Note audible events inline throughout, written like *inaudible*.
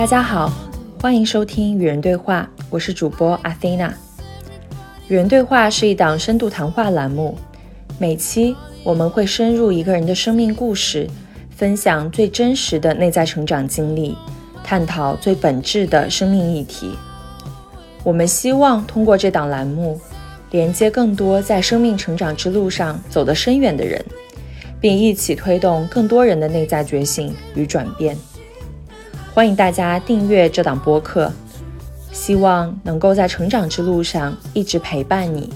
大家好，欢迎收听与人对话，我是主播 Athena。与人对话是一档深度谈话栏目，每期我们会深入一个人的生命故事，分享最真实的内在成长经历，探讨最本质的生命议题。我们希望通过这档栏目，连接更多在生命成长之路上走得深远的人，并一起推动更多人的内在觉醒与转变。欢迎大家订阅这档播客，希望能够在成长之路上一直陪伴你。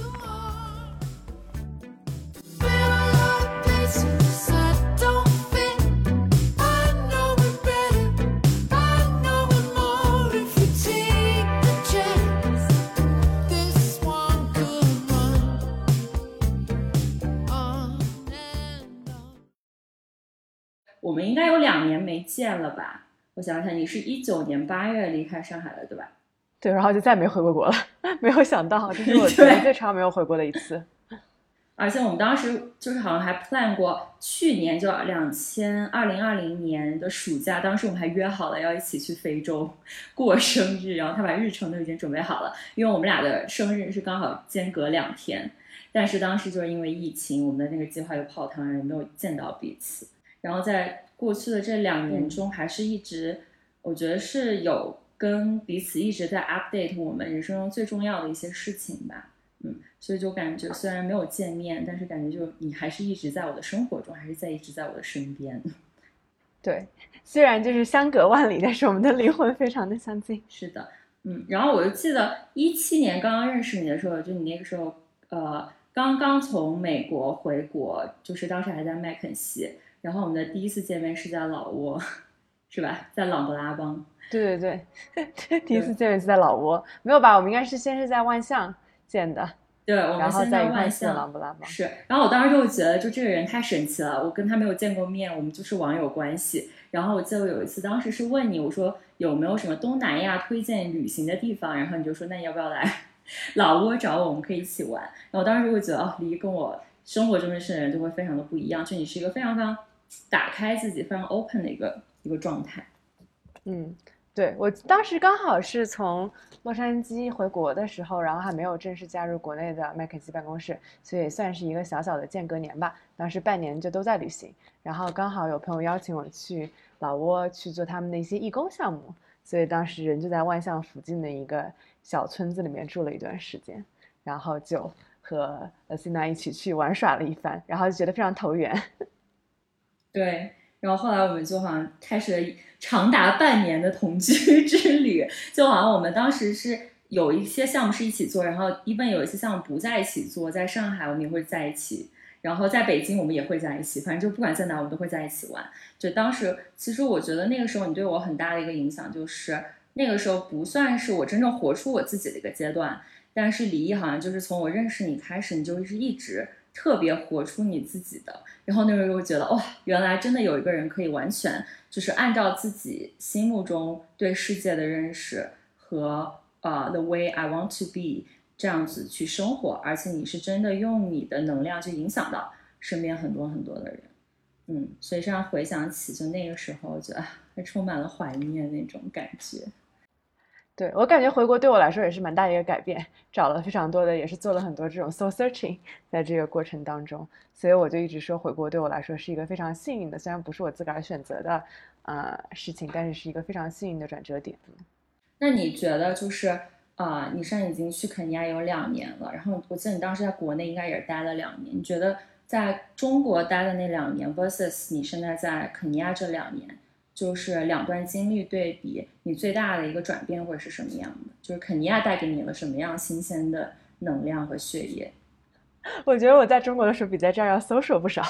我们应该有两年没见了吧？我想想，你是一九年八月离开上海的，对吧？对，然后就再没回过国了。*laughs* 没有想到，这是我 *laughs* 最长没有回国的一次。*laughs* 而且我们当时就是好像还 plan 过，去年就两千二零二零年的暑假，当时我们还约好了要一起去非洲过生日，然后他把日程都已经准备好了，因为我们俩的生日是刚好间隔两天。但是当时就是因为疫情，我们的那个计划又泡汤，也没有见到彼此。然后在过去的这两年中，还是一直，我觉得是有跟彼此一直在 update 我们人生中最重要的一些事情吧，嗯，所以就感觉虽然没有见面，但是感觉就你还是一直在我的生活中，还是在一直在我的身边。*laughs* 对，虽然就是相隔万里，但是我们的灵魂非常的相近。是的，嗯，然后我就记得一七年刚刚认识你的时候，就你那个时候，呃，刚刚从美国回国，就是当时还在麦肯锡。然后我们的第一次见面是在老挝，是吧？在琅勃拉邦。对对对，*laughs* 第一次见面是在老挝，没有吧？我们应该是先是在万象见的。对，我们先在万象。是，然后我当时就觉得，就这个人太神奇了。我跟他没有见过面，我们就是网友关系。然后我记得有一次，当时是问你，我说有没有什么东南亚推荐旅行的地方？然后你就说，那你要不要来 *laughs* 老挝找我？我们可以一起玩。然后我当时就会觉得，哦，离跟我生活中认识的人就会非常的不一样。就你是一个非常非常。打开自己非常 open 的一个一个状态，嗯，对我当时刚好是从洛杉矶回国的时候，然后还没有正式加入国内的麦肯锡办公室，所以算是一个小小的间隔年吧。当时半年就都在旅行，然后刚好有朋友邀请我去老挝去做他们的一些义工项目，所以当时人就在万象附近的一个小村子里面住了一段时间，然后就和 Asina 一起去玩耍了一番，然后就觉得非常投缘。对，然后后来我们就好像开始了长达半年的同居 *laughs* 之旅，就好像我们当时是有一些项目是一起做，然后一般有一些项目不在一起做，在上海我们也会在一起，然后在北京我们也会在一起，反正就不管在哪我们都会在一起玩。就当时其实我觉得那个时候你对我很大的一个影响就是那个时候不算是我真正活出我自己的一个阶段，但是李毅好像就是从我认识你开始，你就是一直。特别活出你自己的，然后那时候觉得哇，原来真的有一个人可以完全就是按照自己心目中对世界的认识和呃 the way I want to be 这样子去生活，而且你是真的用你的能量去影响到身边很多很多的人，嗯，所以这样回想起，就那个时候觉得还充满了怀念那种感觉。对我感觉回国对我来说也是蛮大的一个改变，找了非常多的，也是做了很多这种 soul searching，在这个过程当中，所以我就一直说回国对我来说是一个非常幸运的，虽然不是我自个儿选择的，呃事情，但是是一个非常幸运的转折点。那你觉得就是啊，你现在已经去肯尼亚有两年了，然后我记得你当时在国内应该也是待了两年，你觉得在中国待的那两年 versus 你现在在肯尼亚这两年？就是两段经历对比，你最大的一个转变会是什么样的？就是肯尼亚带给你了什么样新鲜的能量和血液？*laughs* 我觉得我在中国的时候比在这儿要 social 不少，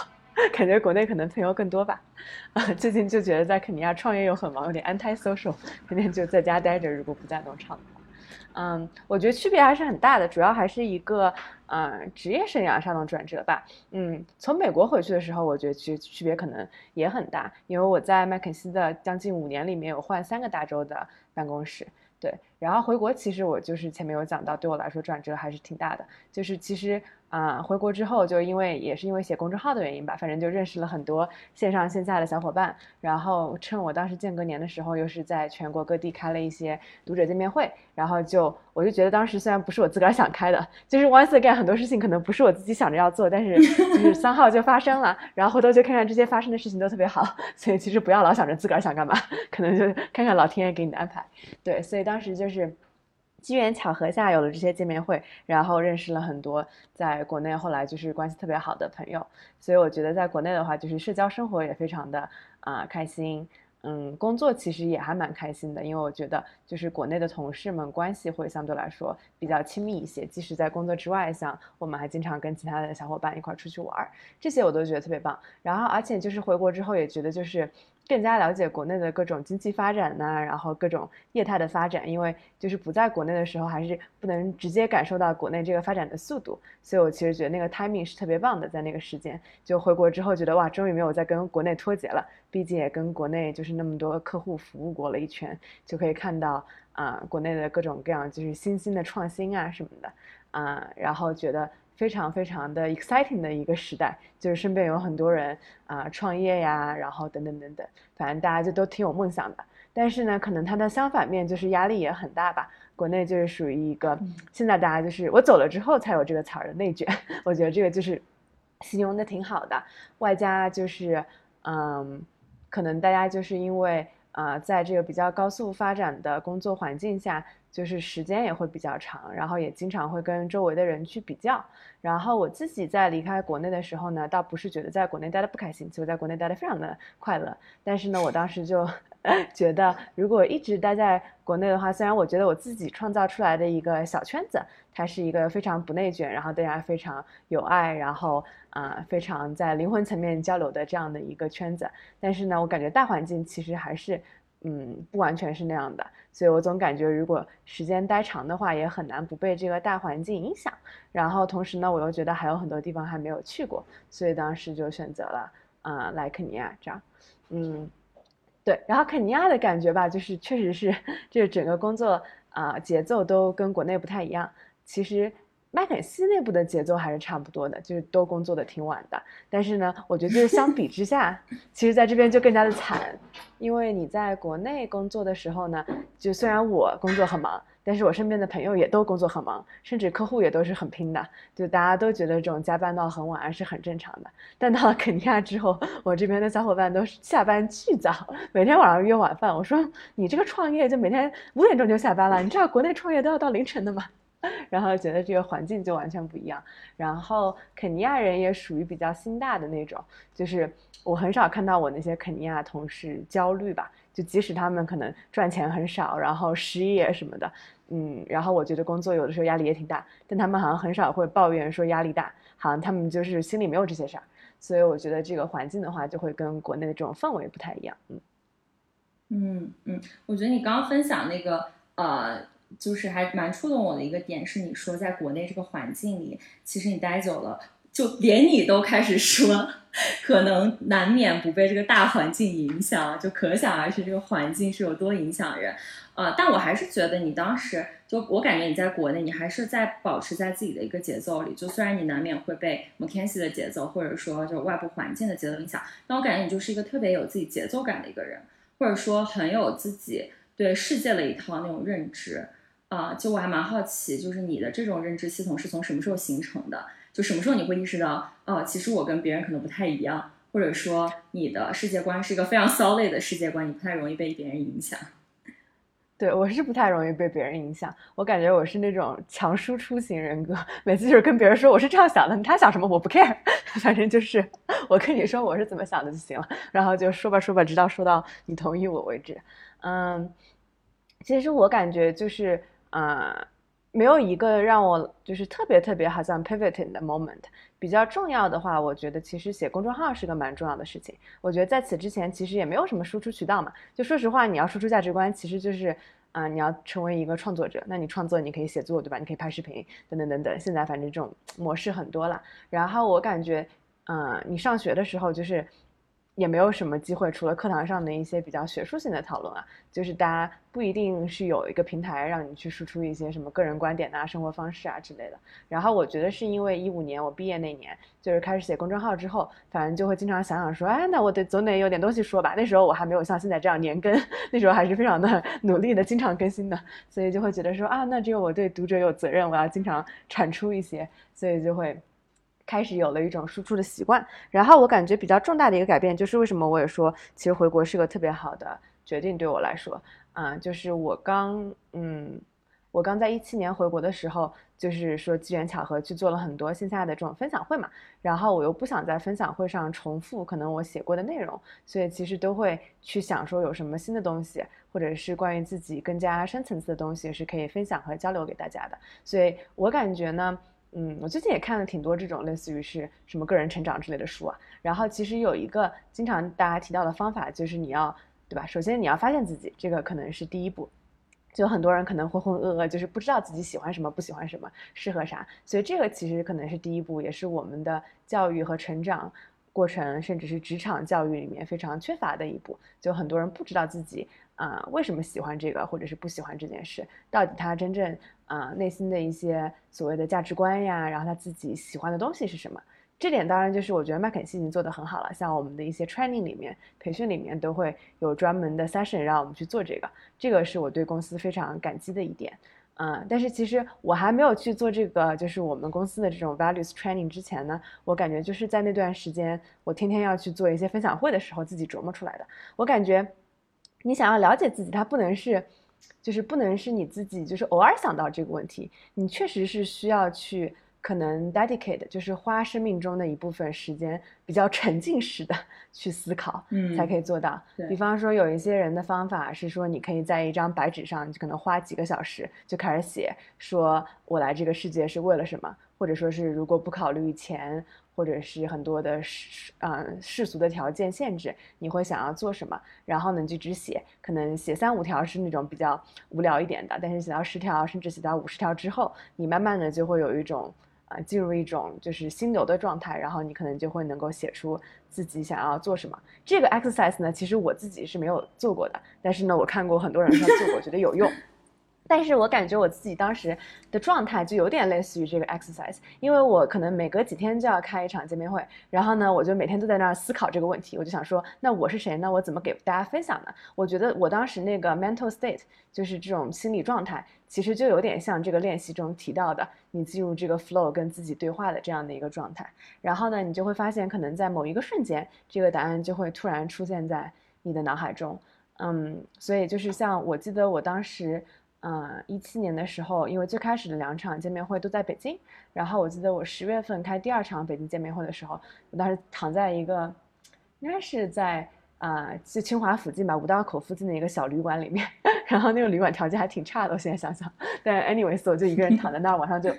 感觉国内可能朋友更多吧。啊，*laughs* 最近就觉得在肯尼亚创业又很忙，有点 anti social，天天就在家待着，如果不在农场。嗯，我觉得区别还是很大的，主要还是一个嗯职业生涯上的转折吧。嗯，从美国回去的时候，我觉得其区别可能也很大，因为我在麦肯锡的将近五年里面有换三个大洲的办公室，对，然后回国，其实我就是前面有讲到，对我来说转折还是挺大的。就是其实啊，回国之后，就因为也是因为写公众号的原因吧，反正就认识了很多线上线下的小伙伴。然后趁我当时间隔年的时候，又是在全国各地开了一些读者见面会，然后就我就觉得当时虽然不是我自个儿想开的，就是 once again 很多事情可能不是我自己想着要做，但是就是三号就发生了，然后回头就看看这些发生的事情都特别好，*laughs* 所以其实不要老想着自个儿想干嘛，可能就看看老天爷给你的安排。对，所以当时就是。机缘巧合下有了这些见面会，然后认识了很多在国内后来就是关系特别好的朋友，所以我觉得在国内的话，就是社交生活也非常的啊开心，嗯，工作其实也还蛮开心的，因为我觉得就是国内的同事们关系会相对来说比较亲密一些，即使在工作之外，像我们还经常跟其他的小伙伴一块出去玩，这些我都觉得特别棒。然后而且就是回国之后也觉得就是。更加了解国内的各种经济发展呐，然后各种业态的发展，因为就是不在国内的时候，还是不能直接感受到国内这个发展的速度，所以我其实觉得那个 timing 是特别棒的，在那个时间。就回国之后，觉得哇，终于没有再跟国内脱节了，毕竟也跟国内就是那么多客户服务过了一圈，就可以看到啊，国内的各种各样就是新兴的创新啊什么的。啊，然后觉得。非常非常的 exciting 的一个时代，就是身边有很多人啊创业呀，然后等等等等，反正大家就都挺有梦想的。但是呢，可能它的相反面就是压力也很大吧。国内就是属于一个现在大家就是我走了之后才有这个词儿的内卷，*laughs* 我觉得这个就是形容的挺好的。外加就是嗯，可能大家就是因为啊，在这个比较高速发展的工作环境下。就是时间也会比较长，然后也经常会跟周围的人去比较。然后我自己在离开国内的时候呢，倒不是觉得在国内待的不开心，其实在国内待的非常的快乐。但是呢，我当时就 *laughs* 觉得，如果一直待在国内的话，虽然我觉得我自己创造出来的一个小圈子，它是一个非常不内卷，然后大家非常有爱，然后啊非常在灵魂层面交流的这样的一个圈子。但是呢，我感觉大环境其实还是。嗯，不完全是那样的，所以我总感觉如果时间待长的话，也很难不被这个大环境影响。然后同时呢，我又觉得还有很多地方还没有去过，所以当时就选择了啊来肯尼亚这样。嗯，对，然后肯尼亚的感觉吧，就是确实是 *laughs* 这整个工作啊节奏都跟国内不太一样。其实。麦肯锡内部的节奏还是差不多的，就是都工作的挺晚的。但是呢，我觉得就是 *laughs* 相比之下，其实在这边就更加的惨，因为你在国内工作的时候呢，就虽然我工作很忙，但是我身边的朋友也都工作很忙，甚至客户也都是很拼的，就大家都觉得这种加班到很晚是很正常的。但到了肯尼亚之后，我这边的小伙伴都是下班巨早，每天晚上约晚饭。我说你这个创业就每天五点钟就下班了，你知道国内创业都要到凌晨的吗？然后觉得这个环境就完全不一样。然后肯尼亚人也属于比较心大的那种，就是我很少看到我那些肯尼亚同事焦虑吧。就即使他们可能赚钱很少，然后失业什么的，嗯，然后我觉得工作有的时候压力也挺大，但他们好像很少会抱怨说压力大，好像他们就是心里没有这些事儿。所以我觉得这个环境的话，就会跟国内的这种氛围不太一样。嗯嗯嗯，我觉得你刚刚分享那个呃。就是还蛮触动我的一个点，是你说在国内这个环境里，其实你待久了，就连你都开始说，可能难免不被这个大环境影响，就可想而知这个环境是有多影响人。呃，但我还是觉得你当时就我感觉你在国内，你还是在保持在自己的一个节奏里，就虽然你难免会被 McKenzie 的节奏或者说就外部环境的节奏影响，但我感觉你就是一个特别有自己节奏感的一个人，或者说很有自己对世界的一套那种认知。啊，就我还蛮好奇，就是你的这种认知系统是从什么时候形成的？就什么时候你会意识到，哦，其实我跟别人可能不太一样，或者说你的世界观是一个非常 solid 的世界观，你不太容易被别人影响。*laughs* 对我是不太容易被别人影响，我感觉我是那种强输出型人格，每次就是跟别人说我是这样想的，他想什么我不 care，*laughs* 反正就是我跟你说我是怎么想的就行了，然后就说吧说吧，直到说到你同意我为止。嗯，其实我感觉就是。呃，没有一个让我就是特别特别好像 pivoting 的 moment。比较重要的话，我觉得其实写公众号是个蛮重要的事情。我觉得在此之前其实也没有什么输出渠道嘛。就说实话，你要输出价值观，其实就是啊，你要成为一个创作者。那你创作，你可以写作，对吧？你可以拍视频，等等等等。现在反正这种模式很多了。然后我感觉，嗯，你上学的时候就是。也没有什么机会，除了课堂上的一些比较学术性的讨论啊，就是大家不一定是有一个平台让你去输出一些什么个人观点啊、生活方式啊之类的。然后我觉得是因为一五年我毕业那年，就是开始写公众号之后，反正就会经常想想说，哎，那我得总得有点东西说吧。那时候我还没有像现在这样年更，*laughs* 那时候还是非常的 *laughs* 努力的，经常更新的，所以就会觉得说啊，那只有我对读者有责任，我要经常产出一些，所以就会。开始有了一种输出的习惯，然后我感觉比较重大的一个改变就是为什么我也说，其实回国是个特别好的决定对我来说，啊，就是我刚，嗯，我刚在一七年回国的时候，就是说机缘巧合去做了很多线下的这种分享会嘛，然后我又不想在分享会上重复可能我写过的内容，所以其实都会去想说有什么新的东西，或者是关于自己更加深层次的东西是可以分享和交流给大家的，所以我感觉呢。嗯，我最近也看了挺多这种类似于是什么个人成长之类的书啊。然后其实有一个经常大家提到的方法，就是你要，对吧？首先你要发现自己，这个可能是第一步。就很多人可能浑浑噩噩，就是不知道自己喜欢什么，不喜欢什么，适合啥。所以这个其实可能是第一步，也是我们的教育和成长过程，甚至是职场教育里面非常缺乏的一步。就很多人不知道自己啊为什么喜欢这个，或者是不喜欢这件事，到底他真正。啊，内心的一些所谓的价值观呀，然后他自己喜欢的东西是什么？这点当然就是我觉得麦肯锡已经做得很好了。像我们的一些 training 里面、培训里面都会有专门的 session 让我们去做这个，这个是我对公司非常感激的一点。嗯，但是其实我还没有去做这个，就是我们公司的这种 values training 之前呢，我感觉就是在那段时间，我天天要去做一些分享会的时候，自己琢磨出来的。我感觉你想要了解自己，它不能是。就是不能是你自己，就是偶尔想到这个问题，你确实是需要去可能 dedicate，就是花生命中的一部分时间，比较沉浸式的 *laughs* 去思考，嗯，才可以做到。比方说有一些人的方法是说，你可以在一张白纸上，就可能花几个小时就开始写，说我来这个世界是为了什么，或者说是如果不考虑钱。或者是很多的世嗯世俗的条件限制，你会想要做什么？然后呢，就只写，可能写三五条是那种比较无聊一点的，但是写到十条，甚至写到五十条之后，你慢慢的就会有一种啊进入一种就是心流的状态，然后你可能就会能够写出自己想要做什么。这个 exercise 呢，其实我自己是没有做过的，但是呢，我看过很多人说做过，觉得有用。但是我感觉我自己当时的状态就有点类似于这个 exercise，因为我可能每隔几天就要开一场见面会，然后呢，我就每天都在那儿思考这个问题，我就想说，那我是谁？那我怎么给大家分享呢？我觉得我当时那个 mental state 就是这种心理状态，其实就有点像这个练习中提到的，你进入这个 flow 跟自己对话的这样的一个状态，然后呢，你就会发现，可能在某一个瞬间，这个答案就会突然出现在你的脑海中，嗯，所以就是像我记得我当时。嗯，一七年的时候，因为最开始的两场见面会都在北京，然后我记得我十月份开第二场北京见面会的时候，我当时躺在一个，应该是在啊，就清华附近吧，五道口附近的一个小旅馆里面，*laughs* 然后那个旅馆条件还挺差的，我现在想想，但 anyways，我就一个人躺在那儿，晚上就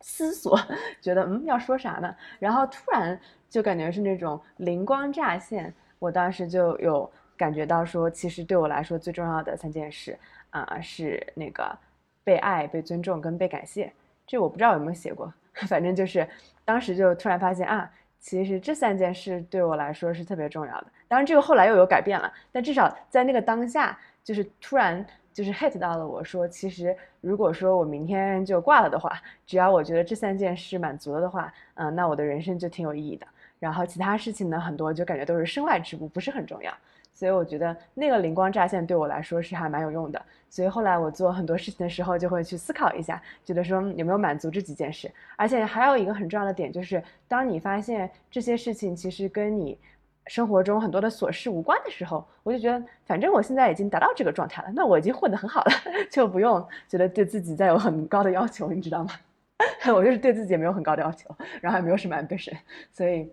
思索，觉得嗯要说啥呢？然后突然就感觉是那种灵光乍现，我当时就有感觉到说，其实对我来说最重要的三件事。啊，是那个被爱、被尊重跟被感谢，这我不知道有没有写过，*laughs* 反正就是当时就突然发现啊，其实这三件事对我来说是特别重要的。当然这个后来又有改变了，但至少在那个当下，就是突然就是 hit 到了我说，其实如果说我明天就挂了的话，只要我觉得这三件事满足了的话，嗯，那我的人生就挺有意义的。然后其他事情呢，很多就感觉都是身外之物，不是很重要。所以我觉得那个灵光乍现对我来说是还蛮有用的。所以后来我做很多事情的时候，就会去思考一下，觉得说有没有满足这几件事。而且还有一个很重要的点，就是当你发现这些事情其实跟你生活中很多的琐事无关的时候，我就觉得反正我现在已经达到这个状态了，那我已经混得很好了，*laughs* 就不用觉得对自己再有很高的要求，你知道吗？*laughs* 我就是对自己也没有很高的要求，然后也没有什么 ambition，所以。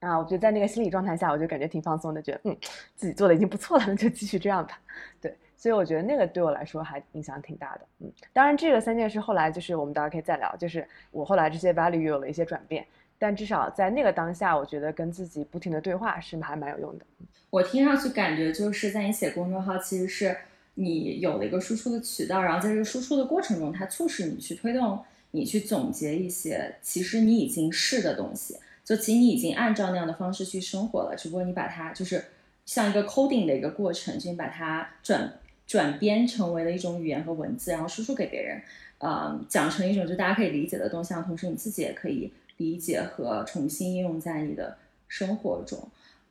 啊，我觉得在那个心理状态下，我就感觉挺放松的，觉得嗯，自己做的已经不错了，那就继续这样吧。对，所以我觉得那个对我来说还影响挺大的。嗯，当然这个三件事后来就是我们大家可以再聊，就是我后来这些 value 有了一些转变，但至少在那个当下，我觉得跟自己不停的对话是还蛮有用的。我听上去感觉就是在你写公众号，其实是你有了一个输出的渠道，然后在这个输出的过程中，它促使你去推动你去总结一些其实你已经是的东西。就其实你已经按照那样的方式去生活了，只不过你把它就是像一个 coding 的一个过程，就你把它转转编成为了一种语言和文字，然后输出给别人，呃，讲成一种就大家可以理解的东西，同时你自己也可以理解和重新应用在你的生活中。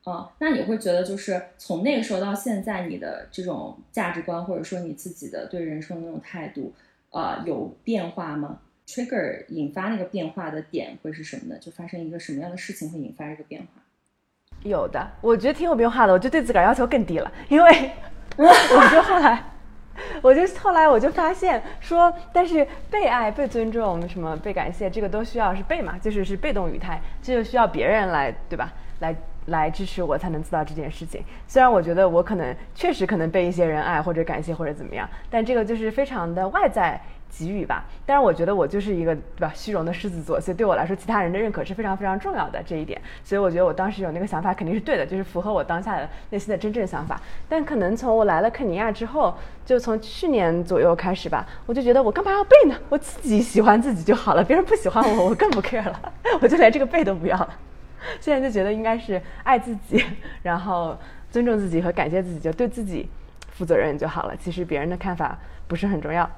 啊，那你会觉得就是从那个时候到现在，你的这种价值观或者说你自己的对人生的那种态度，呃，有变化吗？Trigger 引发那个变化的点会是什么呢？就发生一个什么样的事情会引发这个变化？有的，我觉得挺有变化的。我就对自个儿要求更低了，因为 *laughs* 我就后来，我就后来我就发现说，但是被爱、被尊重、什么被感谢，这个都需要是被嘛，就是是被动语态，这就需要别人来，对吧？来。来支持我才能做到这件事情。虽然我觉得我可能确实可能被一些人爱或者感谢或者怎么样，但这个就是非常的外在给予吧。但是我觉得我就是一个对吧虚荣的狮子座，所以对我来说，其他人的认可是非常非常重要的这一点。所以我觉得我当时有那个想法肯定是对的，就是符合我当下的内心的真正想法。但可能从我来了肯尼亚之后，就从去年左右开始吧，我就觉得我干嘛要背呢？我自己喜欢自己就好了，别人不喜欢我，我更不 care 了，*laughs* 我就连这个背都不要了。现在就觉得应该是爱自己，然后尊重自己和感谢自己，就对自己负责任就好了。其实别人的看法不是很重要，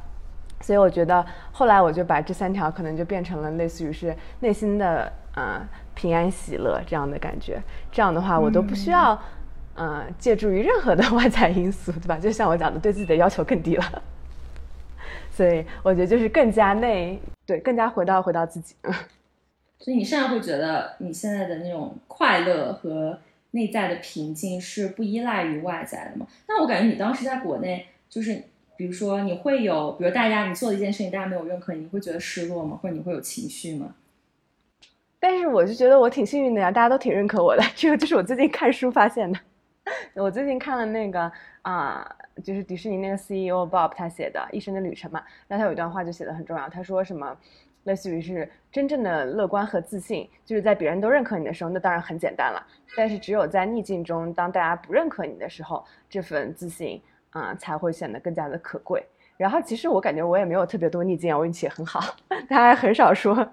所以我觉得后来我就把这三条可能就变成了类似于是内心的呃平安喜乐这样的感觉。这样的话，我都不需要呃借助于任何的外在因素，对吧？*laughs* 就像我讲的，对自己的要求更低了。所以我觉得就是更加内对，更加回到回到自己。*laughs* 所以你现在会觉得你现在的那种快乐和内在的平静是不依赖于外在的吗？那我感觉你当时在国内，就是比如说你会有，比如大家你做的一件事情，大家没有认可你，你会觉得失落吗？或者你会有情绪吗？但是我就觉得我挺幸运的呀，大家都挺认可我的。*laughs* 这个就是我最近看书发现的。我最近看了那个啊，就是迪士尼那个 CEO Bob 他写的《一生的旅程》嘛，那他有一段话就写的很重要，他说什么？类似于是真正的乐观和自信，就是在别人都认可你的时候，那当然很简单了。但是只有在逆境中，当大家不认可你的时候，这份自信啊才会显得更加的可贵。然后其实我感觉我也没有特别多逆境，我运气也很好，*laughs* 大家很少说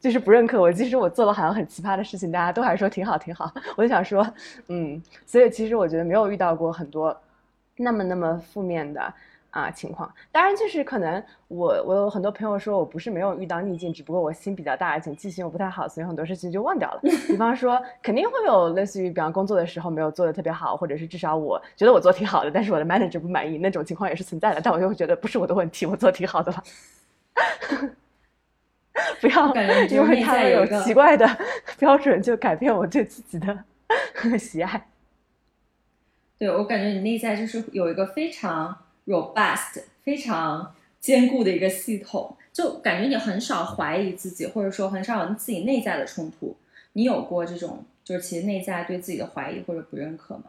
就是不认可我。即使我做了好像很奇葩的事情，大家都还说挺好挺好。*laughs* 我就想说，嗯，所以其实我觉得没有遇到过很多那么那么负面的。啊，情况当然就是可能我我有很多朋友说我不是没有遇到逆境，只不过我心比较大，而且记性又不太好，所以很多事情就忘掉了。比方说，肯定会有类似于，比方工作的时候没有做的特别好，或者是至少我觉得我做挺好的，但是我的 manager 不满意，那种情况也是存在的。但我就会觉得不是我的问题，我做挺好的了。不要因为他有奇怪的标准就改变我对自己的喜爱。对我感觉你内在就是有一个非常。Robust 非常坚固的一个系统，就感觉你很少怀疑自己，或者说很少有自己内在的冲突。你有过这种，就是其实内在对自己的怀疑或者不认可吗？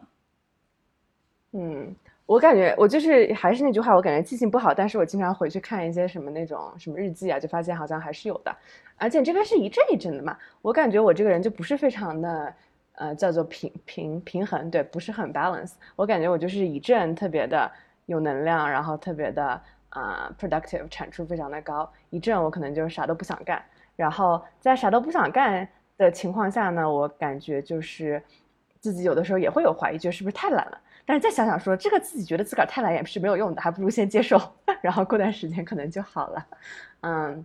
嗯，我感觉我就是还是那句话，我感觉记性不好，但是我经常回去看一些什么那种什么日记啊，就发现好像还是有的。而且这边是一阵一阵的嘛，我感觉我这个人就不是非常的呃叫做平平平衡，对，不是很 balance。我感觉我就是一阵特别的。有能量，然后特别的啊，productive，产出非常的高。一阵我可能就是啥都不想干，然后在啥都不想干的情况下呢，我感觉就是自己有的时候也会有怀疑，觉得是不是太懒了。但是再想想说，这个自己觉得自个儿太懒也是没有用的，还不如先接受，*laughs* 然后过段时间可能就好了。嗯。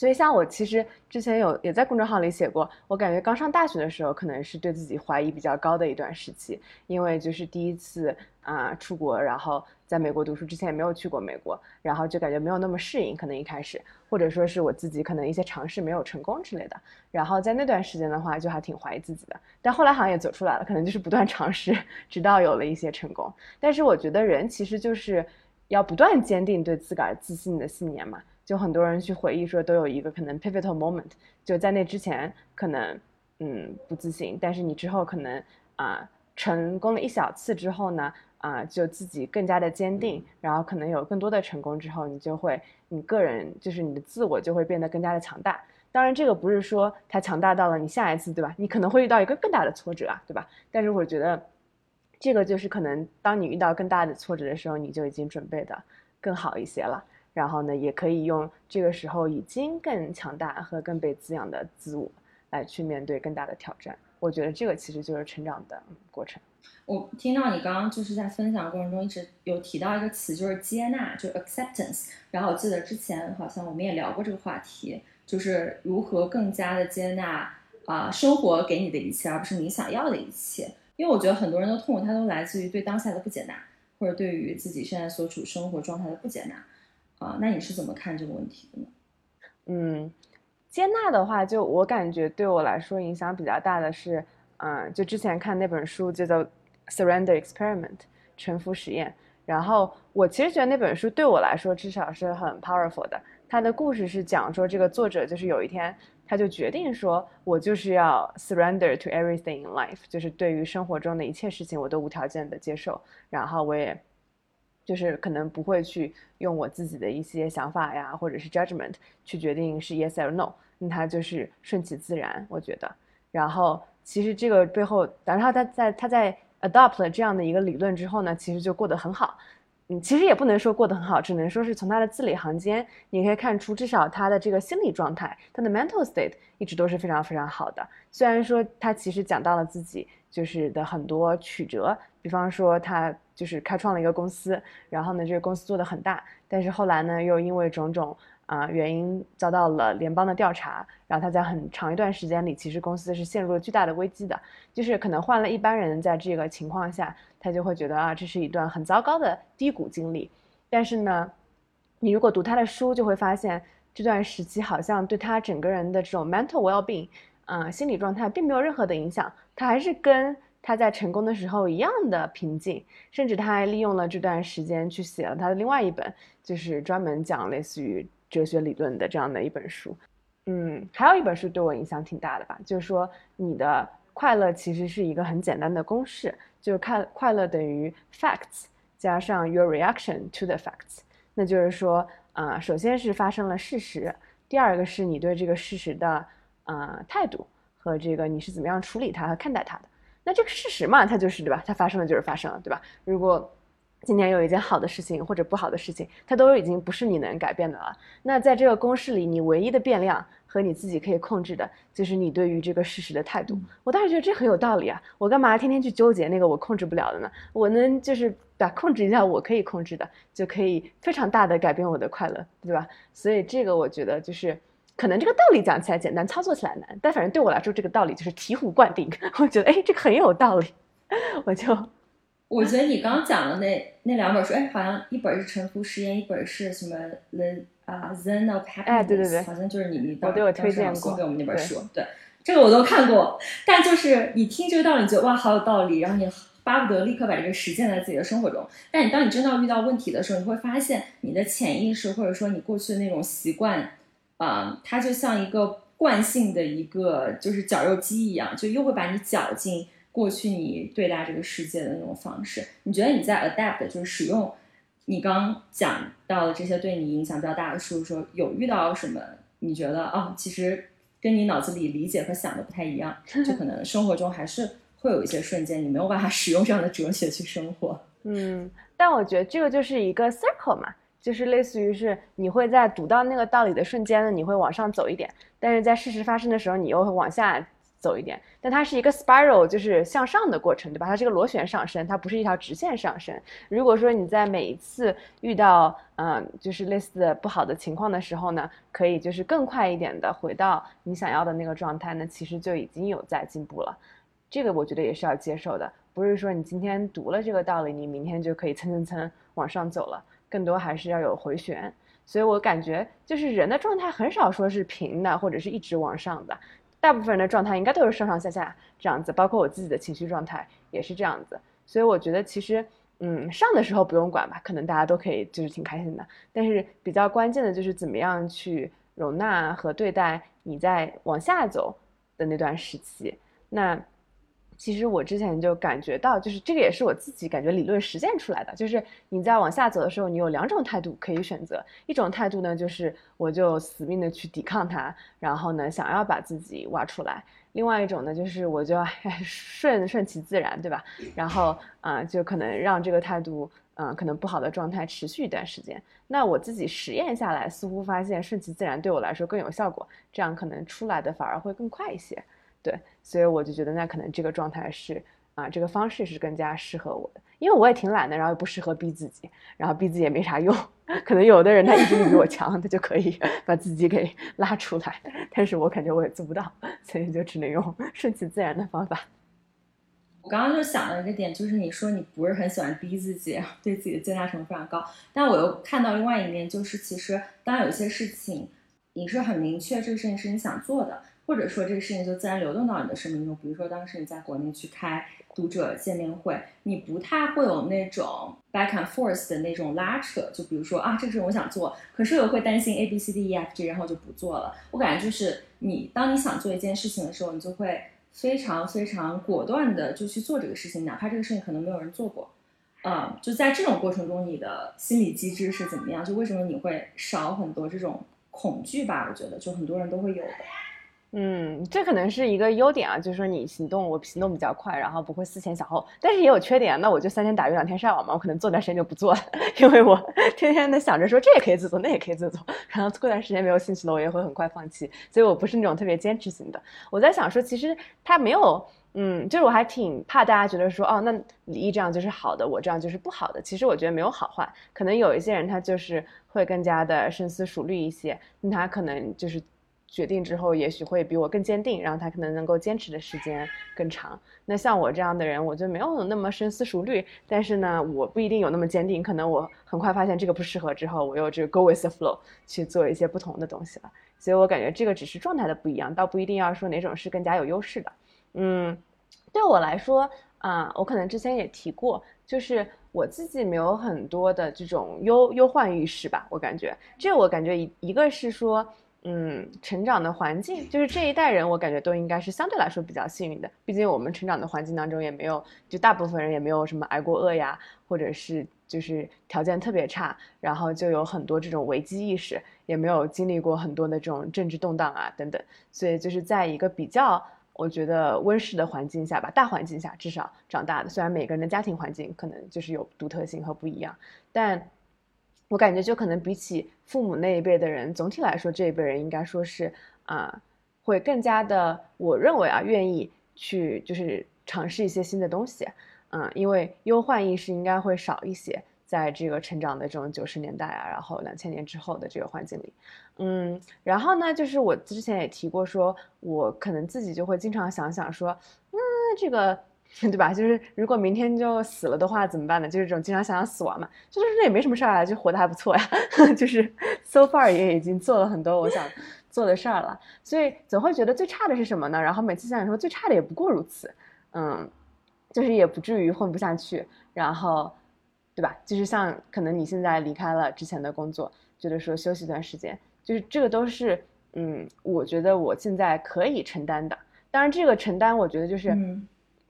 所以，像我其实之前有也在公众号里写过，我感觉刚上大学的时候，可能是对自己怀疑比较高的一段时期，因为就是第一次啊出国，然后在美国读书之前也没有去过美国，然后就感觉没有那么适应，可能一开始，或者说是我自己可能一些尝试没有成功之类的，然后在那段时间的话，就还挺怀疑自己的，但后来好像也走出来了，可能就是不断 *laughs* 尝试，直到有了一些成功。但是我觉得人其实就是要不断坚定对自个儿自信的信念嘛。就很多人去回忆说，都有一个可能 pivotal moment，就在那之前可能嗯不自信，但是你之后可能啊成功了一小次之后呢啊就自己更加的坚定，然后可能有更多的成功之后，你就会你个人就是你的自我就会变得更加的强大。当然这个不是说它强大到了你下一次对吧？你可能会遇到一个更大的挫折啊，对吧？但是我觉得这个就是可能当你遇到更大的挫折的时候，你就已经准备的更好一些了。然后呢，也可以用这个时候已经更强大和更被滋养的自我来去面对更大的挑战。我觉得这个其实就是成长的过程。我听到你刚刚就是在分享过程中一直有提到一个词，就是接纳，就是 acceptance。然后我记得之前好像我们也聊过这个话题，就是如何更加的接纳啊生活给你的一切，而不是你想要的一切。因为我觉得很多人的痛苦，它都来自于对当下的不接纳，或者对于自己现在所处生活状态的不接纳。啊，那你是怎么看这个问题的呢？嗯，接纳的话，就我感觉对我来说影响比较大的是，嗯，就之前看那本书叫做。Surrender Experiment，臣服实验。然后我其实觉得那本书对我来说至少是很 powerful 的。它的故事是讲说，这个作者就是有一天他就决定说，我就是要 surrender to everything in life，就是对于生活中的一切事情我都无条件的接受。然后我也就是可能不会去用我自己的一些想法呀，或者是 judgment 去决定是 yes or no。那他就是顺其自然，我觉得。然后其实这个背后，然后他在他在。adopt 了这样的一个理论之后呢，其实就过得很好。嗯，其实也不能说过得很好，只能说是从他的字里行间，你可以看出，至少他的这个心理状态，他的 mental state 一直都是非常非常好的。虽然说他其实讲到了自己就是的很多曲折，比方说他就是开创了一个公司，然后呢，这个公司做得很大，但是后来呢，又因为种种。啊，原因遭到了联邦的调查，然后他在很长一段时间里，其实公司是陷入了巨大的危机的。就是可能换了一般人，在这个情况下，他就会觉得啊，这是一段很糟糕的低谷经历。但是呢，你如果读他的书，就会发现这段时期好像对他整个人的这种 mental well-being，嗯，心理状态并没有任何的影响，他还是跟他在成功的时候一样的平静。甚至他还利用了这段时间去写了他的另外一本，就是专门讲类似于。哲学理论的这样的一本书，嗯，还有一本书对我影响挺大的吧，就是说你的快乐其实是一个很简单的公式，就是快快乐等于 facts 加上 your reaction to the facts，那就是说，啊，首先是发生了事实，第二个是你对这个事实的啊态度和这个你是怎么样处理它和看待它的。那这个事实嘛，它就是对吧？它发生了就是发生了，对吧？如果今天有一件好的事情或者不好的事情，它都已经不是你能改变的了。那在这个公式里，你唯一的变量和你自己可以控制的，就是你对于这个事实的态度。我当时觉得这很有道理啊！我干嘛天天去纠结那个我控制不了的呢？我能就是把控制一下我可以控制的，就可以非常大的改变我的快乐，对吧？所以这个我觉得就是，可能这个道理讲起来简单，操作起来难，但反正对我来说，这个道理就是醍醐灌顶。*laughs* 我觉得哎，这个很有道理，我就。我觉得你刚讲的那那两本书，哎，好像一本是《沉浮实验》，一本是什么《The 啊 Zen of Happiness》？哎，对对对，好像就是你你当时推荐送给我们那本书。对，这个我都看过。但就是你听这个道理，你觉得哇，好有道理，然后你巴不得立刻把这个实践在自己的生活中。但你当你真的遇到问题的时候，你会发现你的潜意识或者说你过去的那种习惯，啊，它就像一个惯性的一个就是绞肉机一样，就又会把你绞进。过去你对待这个世界的那种方式，你觉得你在 adapt 就是使用你刚讲到的这些对你影响比较大的书，说有遇到什么？你觉得哦，其实跟你脑子里理解和想的不太一样，就可能生活中还是会有一些瞬间你没有办法 *laughs* 使用这样的哲学去生活。嗯，但我觉得这个就是一个 circle 嘛，就是类似于是你会在读到那个道理的瞬间呢，你会往上走一点，但是在事实发生的时候，你又会往下。走一点，但它是一个 spiral，就是向上的过程，对吧？它是个螺旋上升，它不是一条直线上升。如果说你在每一次遇到嗯，就是类似的不好的情况的时候呢，可以就是更快一点的回到你想要的那个状态，那其实就已经有在进步了。这个我觉得也是要接受的，不是说你今天读了这个道理，你明天就可以蹭蹭蹭往上走了，更多还是要有回旋。所以我感觉就是人的状态很少说是平的，或者是一直往上的。大部分人的状态应该都是上上下下这样子，包括我自己的情绪状态也是这样子，所以我觉得其实，嗯，上的时候不用管吧，可能大家都可以就是挺开心的。但是比较关键的就是怎么样去容纳和对待你在往下走的那段时期。那。其实我之前就感觉到，就是这个也是我自己感觉理论实践出来的。就是你在往下走的时候，你有两种态度可以选择。一种态度呢，就是我就死命的去抵抗它，然后呢想要把自己挖出来；另外一种呢，就是我就 *laughs* 顺顺其自然，对吧？然后啊，就可能让这个态度嗯，可能不好的状态持续一段时间。那我自己实验下来，似乎发现顺其自然对我来说更有效果，这样可能出来的反而会更快一些。对，所以我就觉得那可能这个状态是啊，这个方式是更加适合我的，因为我也挺懒的，然后又不适合逼自己，然后逼自己也没啥用。*laughs* 可能有的人他意志力比我强，他就可以 *laughs* 把自己给拉出来，但是我感觉我也做不到，所以就只能用 *laughs* 顺其自然的方法。我刚刚就想了一个点，就是你说你不是很喜欢逼自己，对自己的接纳程度非常高。但我又看到另外一面，就是其实当有些事情你是很明确这个事情是你想做的，或者说这个事情就自然流动到你的生命中。比如说当时你在国内去开读者见面会，你不太会有那种 back and forth 的那种拉扯。就比如说啊，这个事情我想做，可是我会担心 A B C D E F G，然后就不做了。我感觉就是你当你想做一件事情的时候，你就会。非常非常果断的就去做这个事情，哪怕这个事情可能没有人做过，嗯，就在这种过程中，你的心理机制是怎么样？就为什么你会少很多这种恐惧吧？我觉得就很多人都会有的。嗯，这可能是一个优点啊，就是说你行动，我行动比较快，然后不会思前想后。但是也有缺点，那我就三天打鱼两天晒网嘛，我可能做段时间就不做了，*laughs* 因为我天天的想着说这也可以自做，那也可以自做，然后过段时间没有兴趣了，我也会很快放弃。所以我不是那种特别坚持型的。我在想说，其实他没有，嗯，就是我还挺怕大家觉得说，哦，那李毅这样就是好的，我这样就是不好的。其实我觉得没有好坏，可能有一些人他就是会更加的深思熟虑一些，那他可能就是。决定之后，也许会比我更坚定，然后他可能能够坚持的时间更长。那像我这样的人，我就没有那么深思熟虑，但是呢，我不一定有那么坚定。可能我很快发现这个不适合之后，我又这个 go with the flow 去做一些不同的东西了。所以我感觉这个只是状态的不一样，倒不一定要说哪种是更加有优势的。嗯，对我来说啊，我可能之前也提过，就是我自己没有很多的这种忧忧患意识吧。我感觉这我感觉一一个是说。嗯，成长的环境就是这一代人，我感觉都应该是相对来说比较幸运的。毕竟我们成长的环境当中也没有，就大部分人也没有什么挨过饿呀，或者是就是条件特别差，然后就有很多这种危机意识，也没有经历过很多的这种政治动荡啊等等。所以就是在一个比较我觉得温室的环境下吧，大环境下至少长大的。虽然每个人的家庭环境可能就是有独特性和不一样，但。我感觉就可能比起父母那一辈的人，总体来说这一辈人应该说是啊，会更加的，我认为啊，愿意去就是尝试一些新的东西，嗯，因为忧患意识应该会少一些，在这个成长的这种九十年代啊，然后两千年之后的这个环境里，嗯，然后呢，就是我之前也提过，说我可能自己就会经常想想说，嗯，这个。*laughs* 对吧？就是如果明天就死了的话，怎么办呢？就是这种经常想想死亡嘛，就是那也没什么事儿啊，就活得还不错呀。*laughs* 就是 so far 也已经做了很多我想做的事儿了，所以总会觉得最差的是什么呢？然后每次想想说最差的也不过如此，嗯，就是也不至于混不下去。然后，对吧？就是像可能你现在离开了之前的工作，觉得说休息一段时间，就是这个都是嗯，我觉得我现在可以承担的。当然，这个承担我觉得就是。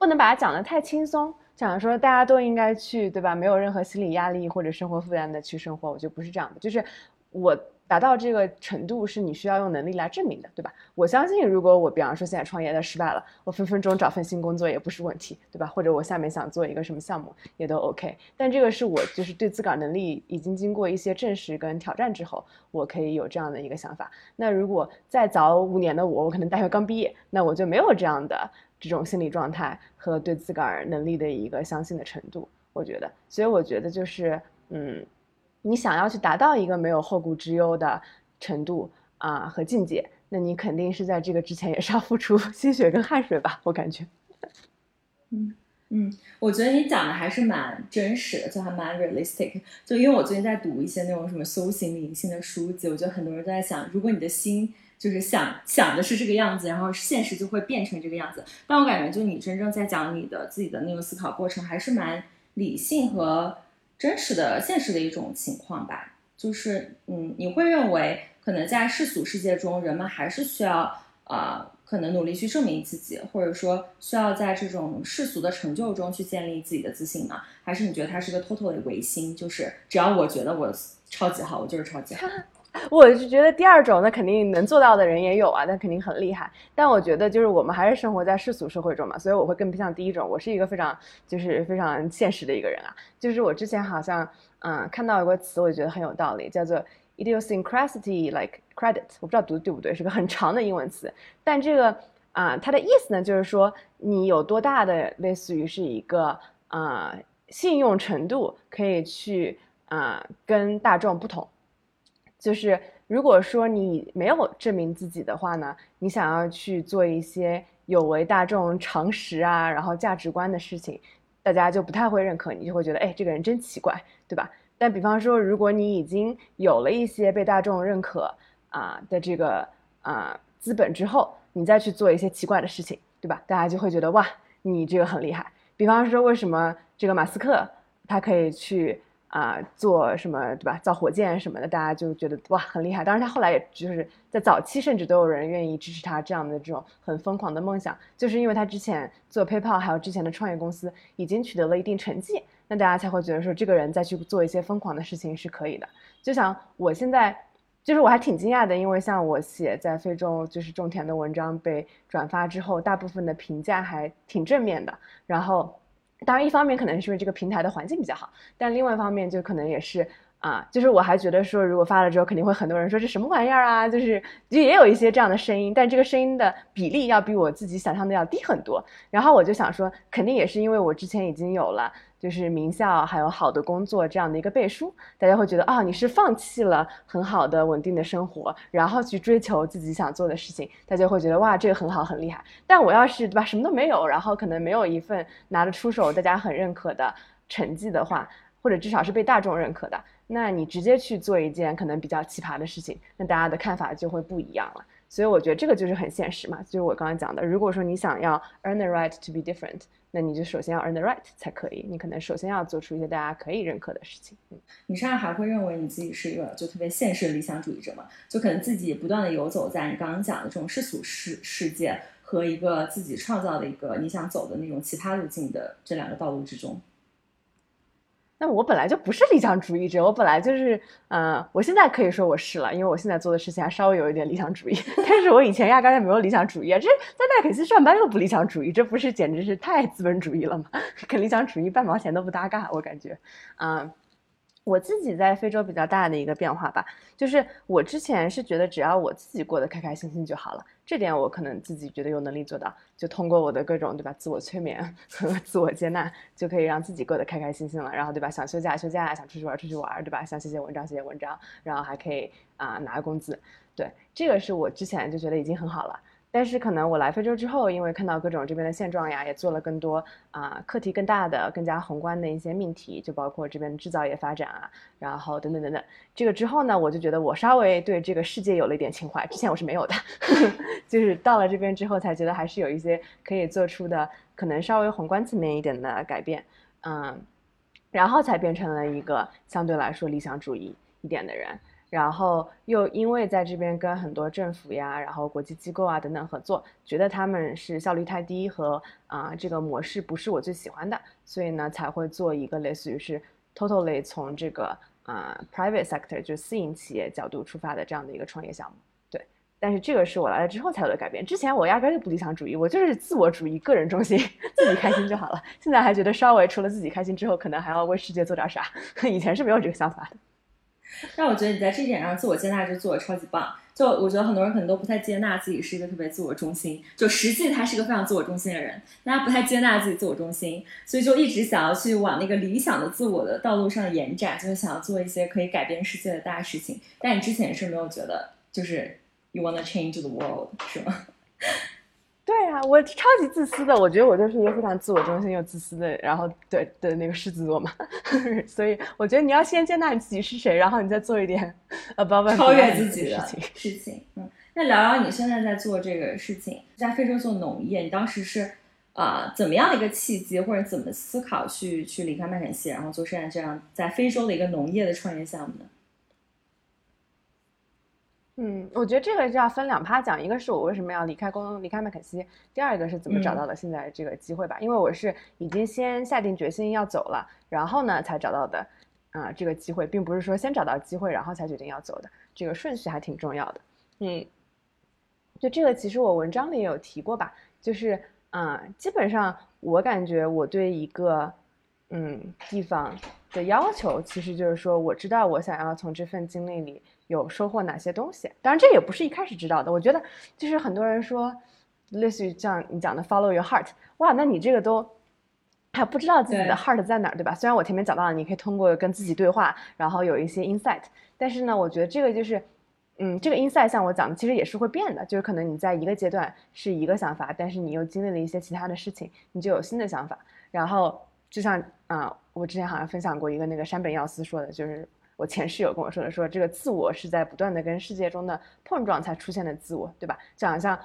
不能把它讲得太轻松，讲说大家都应该去，对吧？没有任何心理压力或者生活负担的去生活，我觉得不是这样的。就是我达到这个程度，是你需要用能力来证明的，对吧？我相信，如果我比方说现在创业的失败了，我分分钟找份新工作也不是问题，对吧？或者我下面想做一个什么项目也都 OK。但这个是我就是对自个儿能力已经经过一些证实跟挑战之后，我可以有这样的一个想法。那如果再早五年的我，我可能大学刚毕业，那我就没有这样的。这种心理状态和对自个儿能力的一个相信的程度，我觉得，所以我觉得就是，嗯，你想要去达到一个没有后顾之忧的程度啊和境界，那你肯定是在这个之前也是要付出 *laughs* 心血跟汗水吧，我感觉。嗯嗯，我觉得你讲的还是蛮真实的，就还蛮 realistic。就因为我最近在读一些那种什么修行灵性的书籍，我觉得很多人都在想，如果你的心。就是想想的是这个样子，然后现实就会变成这个样子。但我感觉，就你真正在讲你的自己的那个思考过程，还是蛮理性和真实的、现实的一种情况吧。就是，嗯，你会认为，可能在世俗世界中，人们还是需要，呃，可能努力去证明自己，或者说需要在这种世俗的成就中去建立自己的自信呢？还是你觉得它是个 totally 唯心？就是只要我觉得我超级好，我就是超级好。*laughs* *laughs* 我就觉得第二种，那肯定能做到的人也有啊，那肯定很厉害。但我觉得就是我们还是生活在世俗社会中嘛，所以我会更偏向第一种。我是一个非常就是非常现实的一个人啊。就是我之前好像嗯看到一个词，我觉得很有道理，叫做 idiosyncrasy like credit。我不知道读的对不对，是个很长的英文词。但这个啊，它的意思呢，就是说你有多大的类似于是一个啊信用程度，可以去啊跟大众不同。就是如果说你没有证明自己的话呢，你想要去做一些有违大众常识啊，然后价值观的事情，大家就不太会认可你，就会觉得哎，这个人真奇怪，对吧？但比方说，如果你已经有了一些被大众认可啊的这个啊资本之后，你再去做一些奇怪的事情，对吧？大家就会觉得哇，你这个很厉害。比方说，为什么这个马斯克他可以去？啊，做什么对吧？造火箭什么的，大家就觉得哇很厉害。当然，他后来也就是在早期，甚至都有人愿意支持他这样的这种很疯狂的梦想，就是因为他之前做 PayPal 还有之前的创业公司已经取得了一定成绩，那大家才会觉得说这个人再去做一些疯狂的事情是可以的。就像我现在，就是我还挺惊讶的，因为像我写在非洲就是种田的文章被转发之后，大部分的评价还挺正面的，然后。当然，一方面可能是因为这个平台的环境比较好，但另外一方面就可能也是啊，就是我还觉得说，如果发了之后，肯定会很多人说这什么玩意儿啊，就是就也有一些这样的声音，但这个声音的比例要比我自己想象的要低很多。然后我就想说，肯定也是因为我之前已经有了。就是名校还有好的工作这样的一个背书，大家会觉得啊，你是放弃了很好的稳定的生活，然后去追求自己想做的事情，大家会觉得哇，这个很好很厉害。但我要是对吧，什么都没有，然后可能没有一份拿得出手、大家很认可的成绩的话，或者至少是被大众认可的，那你直接去做一件可能比较奇葩的事情，那大家的看法就会不一样了。所以我觉得这个就是很现实嘛，就是我刚刚讲的，如果说你想要 earn the right to be different，那你就首先要 earn the right 才可以，你可能首先要做出一些大家可以认可的事情。嗯，你现在还会认为你自己是一个就特别现实的理想主义者吗？就可能自己不断的游走在你刚刚讲的这种世俗世世界和一个自己创造的一个你想走的那种其他路径的这两个道路之中。那我本来就不是理想主义者，我本来就是，嗯，我现在可以说我是了，因为我现在做的事情还稍微有一点理想主义，*laughs* 但是我以前压根就没有理想主义啊，这在麦肯锡上班又不理想主义，这不是简直是太资本主义了吗？*laughs* 跟理想主义半毛钱都不搭嘎，我感觉，嗯。我自己在非洲比较大的一个变化吧，就是我之前是觉得只要我自己过得开开心心就好了，这点我可能自己觉得有能力做到，就通过我的各种对吧，自我催眠 *laughs* 和自我接纳，就可以让自己过得开开心心了。然后对吧，想休假休假，想出去玩出去玩，对吧？想写写文章写写文章，然后还可以啊拿工资，对，这个是我之前就觉得已经很好了。但是可能我来非洲之后，因为看到各种这边的现状呀，也做了更多啊课题更大的、更加宏观的一些命题，就包括这边制造业发展啊，然后等等等等。这个之后呢，我就觉得我稍微对这个世界有了一点情怀，之前我是没有的，*laughs* 就是到了这边之后才觉得还是有一些可以做出的可能稍微宏观层面一点的改变，嗯，然后才变成了一个相对来说理想主义一点的人。然后又因为在这边跟很多政府呀，然后国际机构啊等等合作，觉得他们是效率太低和啊这个模式不是我最喜欢的，所以呢才会做一个类似于是 totally 从这个啊 private sector 就私营企业角度出发的这样的一个创业项目。对，但是这个是我来了之后才有的改变，之前我压根就不理想主义，我就是自我主义、个人中心，*laughs* 自己开心就好了。现在还觉得稍微除了自己开心之后，可能还要为世界做点啥，*laughs* 以前是没有这个想法的。但我觉得你在这点上自我接纳就做的超级棒。就我觉得很多人可能都不太接纳自己是一个特别自我中心，就实际他是一个非常自我中心的人，但他不太接纳自己自我中心，所以就一直想要去往那个理想的自我的道路上延展，就是想要做一些可以改变世界的大事情。但你之前是没有觉得，就是 you wanna change the world 是吗？对啊，我超级自私的，我觉得我就是一个非常自我中心又自私的，然后对的那个狮子座嘛，*laughs* 所以我觉得你要先接纳你自己是谁，然后你再做一点 above 超越自己的事情。事情，嗯，那聊聊你现在在做这个事情，在非洲做农业，你当时是啊怎么样的一个契机，或者怎么思考去去离开麦肯锡，然后做现在这样在非洲的一个农业的创业项目呢？嗯，我觉得这个就要分两趴讲，一个是我为什么要离开公离开麦肯锡，第二个是怎么找到的现在这个机会吧。因为我是已经先下定决心要走了，然后呢才找到的啊这个机会，并不是说先找到机会然后才决定要走的，这个顺序还挺重要的。嗯，就这个其实我文章里也有提过吧，就是啊，基本上我感觉我对一个嗯地方的要求，其实就是说我知道我想要从这份经历里有收获哪些东西。当然这也不是一开始知道的，我觉得就是很多人说。类似于像你讲的 follow your heart，哇，那你这个都还不知道自己的 heart 在哪儿，对吧？虽然我前面讲到了，你可以通过跟自己对话，然后有一些 insight，但是呢，我觉得这个就是，嗯，这个 insight 像我讲的，其实也是会变的，就是可能你在一个阶段是一个想法，但是你又经历了一些其他的事情，你就有新的想法。然后就像啊，我之前好像分享过一个那个山本耀司说的，就是我前室友跟我说的，说这个自我是在不断的跟世界中的碰撞才出现的自我，对吧？就好像。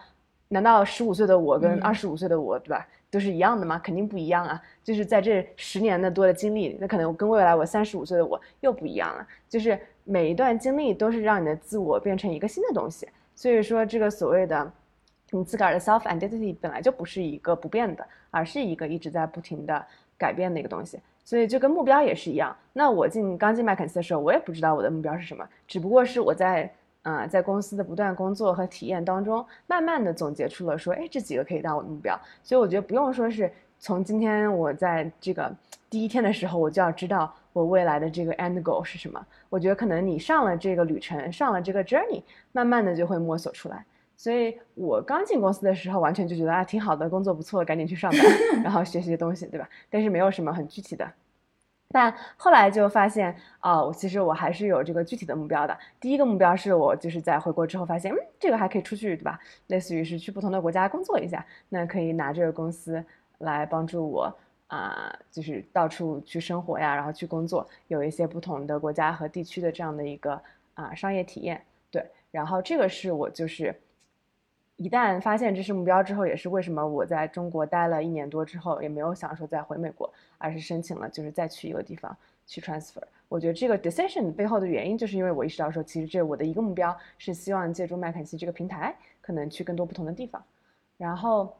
难道十五岁的我跟二十五岁的我，对吧，都是一样的吗？肯定不一样啊！就是在这十年的多的经历，那可能跟未来我三十五岁的我又不一样了。就是每一段经历都是让你的自我变成一个新的东西。所以说，这个所谓的你自个儿的 self identity 本来就不是一个不变的，而是一个一直在不停的改变的一个东西。所以就跟目标也是一样。那我进刚进麦肯锡的时候，我也不知道我的目标是什么，只不过是我在。啊，在公司的不断工作和体验当中，慢慢的总结出了说，哎，这几个可以当我的目标。所以我觉得不用说是从今天我在这个第一天的时候，我就要知道我未来的这个 end goal 是什么。我觉得可能你上了这个旅程，上了这个 journey，慢慢的就会摸索出来。所以我刚进公司的时候，完全就觉得啊，挺好的，工作不错，赶紧去上班，*laughs* 然后学习东西，对吧？但是没有什么很具体的。但后来就发现，哦，其实我还是有这个具体的目标的。第一个目标是我就是在回国之后发现，嗯，这个还可以出去，对吧？类似于是去不同的国家工作一下，那可以拿这个公司来帮助我啊，就是到处去生活呀，然后去工作，有一些不同的国家和地区的这样的一个啊商业体验。对，然后这个是我就是。一旦发现这是目标之后，也是为什么我在中国待了一年多之后，也没有想说再回美国，而是申请了就是再去一个地方去 transfer。我觉得这个 decision 背后的原因，就是因为我意识到说，其实这我的一个目标是希望借助麦肯锡这个平台，可能去更多不同的地方。然后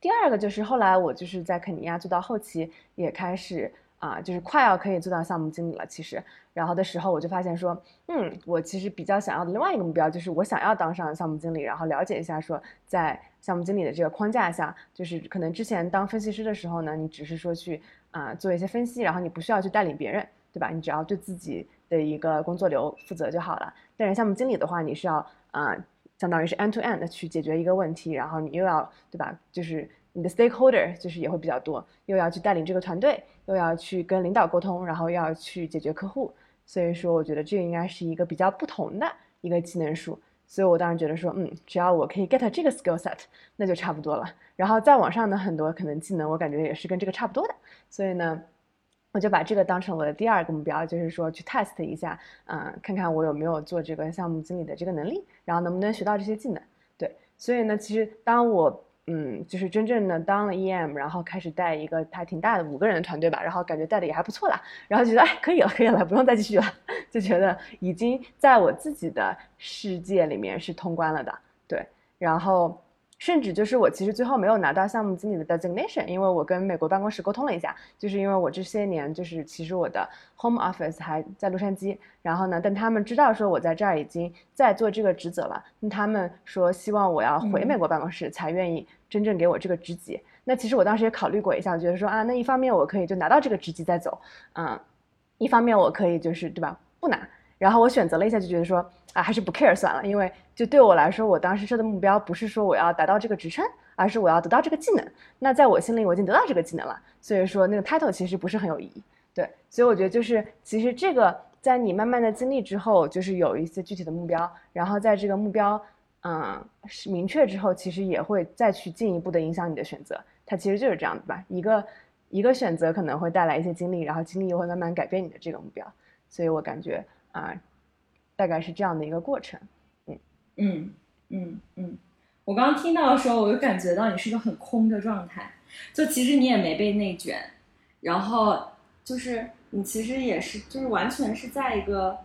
第二个就是后来我就是在肯尼亚做到后期，也开始。啊，就是快要可以做到项目经理了。其实，然后的时候我就发现说，嗯，我其实比较想要的另外一个目标就是我想要当上项目经理，然后了解一下说，在项目经理的这个框架下，就是可能之前当分析师的时候呢，你只是说去啊做一些分析，然后你不需要去带领别人，对吧？你只要对自己的一个工作流负责就好了。但是项目经理的话，你是要啊，相当于是 end to end 的去解决一个问题，然后你又要对吧？就是你的 stakeholder 就是也会比较多，又要去带领这个团队。又要去跟领导沟通，然后又要去解决客户，所以说我觉得这应该是一个比较不同的一个技能树。所以我当时觉得说，嗯，只要我可以 get 这个 skill set，那就差不多了。然后再往上的很多可能技能，我感觉也是跟这个差不多的。所以呢，我就把这个当成我的第二个目标，就是说去 test 一下，嗯，看看我有没有做这个项目经理的这个能力，然后能不能学到这些技能。对，所以呢，其实当我。嗯，就是真正的当了 EM，然后开始带一个还挺大的五个人的团队吧，然后感觉带的也还不错啦，然后觉得哎可以了，可以了，不用再继续了，*laughs* 就觉得已经在我自己的世界里面是通关了的，对，然后。甚至就是我其实最后没有拿到项目经理的 designation，因为我跟美国办公室沟通了一下，就是因为我这些年就是其实我的 home office 还在洛杉矶，然后呢，但他们知道说我在这儿已经在做这个职责了，那他们说希望我要回美国办公室才愿意真正给我这个职级。那其实我当时也考虑过一下，我觉得说啊，那一方面我可以就拿到这个职级再走，嗯，一方面我可以就是对吧不拿。然后我选择了一下，就觉得说啊，还是不 care 算了，因为就对我来说，我当时设的目标不是说我要达到这个职称，而是我要得到这个技能。那在我心里，我已经得到这个技能了，所以说那个 title 其实不是很有意义。对，所以我觉得就是其实这个在你慢慢的经历之后，就是有一些具体的目标，然后在这个目标嗯是明确之后，其实也会再去进一步的影响你的选择。它其实就是这样子吧，一个一个选择可能会带来一些经历，然后经历又会慢慢改变你的这个目标。所以我感觉。啊，大概是这样的一个过程，嗯嗯嗯嗯。我刚刚听到的时候，我就感觉到你是一个很空的状态，就其实你也没被内卷，然后就是你其实也是，就是完全是在一个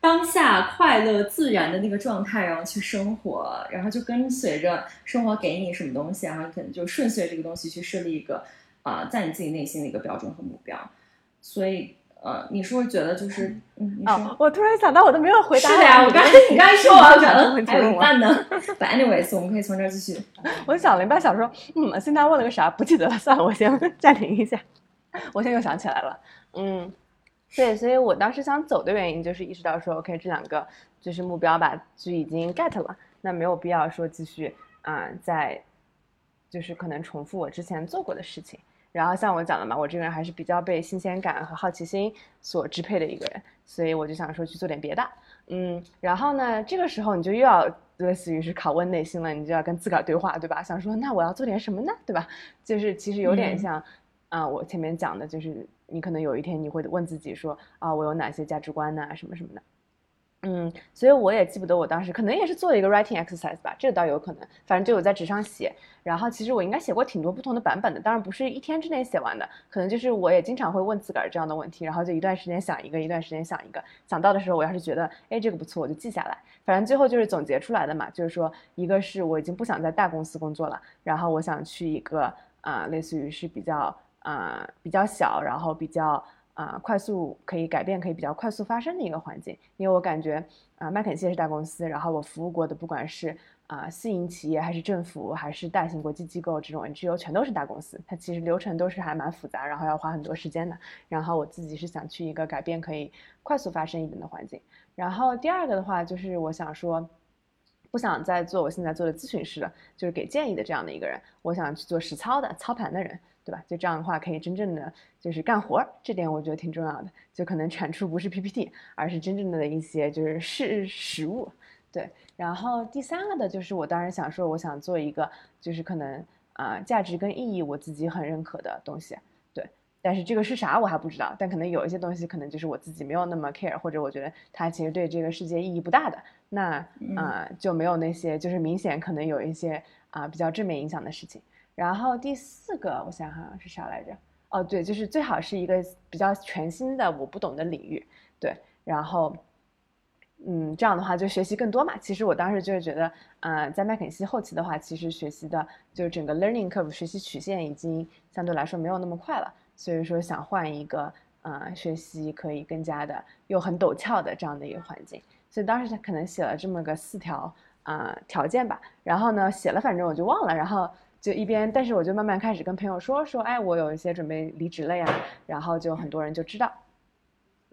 当下快乐自然的那个状态，然后去生活，然后就跟随着生活给你什么东西，然后可能就顺遂这个东西去设立一个啊，在你自己内心的一个标准和目标，所以。呃，你是不是觉得就是嗯，你说。哦，我突然想到，我都没有回答。是的呀，我刚才你刚才说完，我 *laughs* 想问嗯还有一半呢。*laughs* But anyways，我们可以从这儿继续。*laughs* 我想了一半，想说，嗯，现在问了个啥？不记得了，算了，我先暂停一下。我现在又想起来了，嗯，对，所以我当时想走的原因就是意识到说，OK，这两个就是目标吧，就已经 get 了，那没有必要说继续啊、再就是可能重复我之前做过的事情。然后像我讲的嘛，我这个人还是比较被新鲜感和好奇心所支配的一个人，所以我就想说去做点别的，嗯，然后呢，这个时候你就又要类似于是拷问内心了，你就要跟自个儿对话，对吧？想说那我要做点什么呢，对吧？就是其实有点嗯像啊、我前面讲的，就是你可能有一天你会问自己说啊，我有哪些价值观呐、什么什么的。嗯，所以我也记不得我当时可能也是做了一个 writing exercise 吧，这个倒有可能，反正就有在纸上写。然后其实我应该写过挺多不同的版本的，当然不是一天之内写完的，可能就是我也经常会问自个儿这样的问题，然后就一段时间想一个，一段时间想一个，想到的时候我要是觉得哎这个不错，我就记下来。反正最后就是总结出来的嘛，就是说一个是我已经不想在大公司工作了，然后我想去一个啊、类似于是比较啊、比较小，然后比较。啊、快速可以改变，可以比较快速发生的一个环境，因为我感觉啊、麦肯锡是大公司，然后我服务过的不管是啊、私营企业还是政府还是大型国际机构这种 NGO 全都是大公司，它其实流程都是还蛮复杂，然后要花很多时间的。然后我自己是想去一个改变可以快速发生一点的环境。然后第二个的话就是我想说。不想再做我现在做的咨询师了，就是给建议的这样的一个人，我想去做实操的操盘的人，对吧？就这样的话，可以真正的就是干活儿，这点我觉得挺重要的。就可能产出不是 PPT，而是真正的一些就是事实物。对，然后第三个的就是我当然想说，我想做一个就是可能啊、价值跟意义我自己很认可的东西。对，但是这个是啥我还不知道，但可能有一些东西可能就是我自己没有那么 care，或者我觉得它其实对这个世界意义不大的，那啊、就没有那些就是明显可能有一些啊、比较正面影响的事情。然后第四个我想想是啥来着？哦，对，就是最好是一个比较全新的我不懂的领域，对，然后。嗯，这样的话就学习更多嘛。其实我当时就是觉得，呃，在麦肯锡后期的话，其实学习的就是整个 learning curve 学习曲线已经相对来说没有那么快了，所以说想换一个呃学习可以更加的又很陡峭的这样的一个环境。所以当时他可能写了这么个四条啊、呃条件吧，然后呢写了，反正我就忘了，然后就一边，但是我就慢慢开始跟朋友说说，哎，我有一些准备离职了呀，然后就很多人就知道，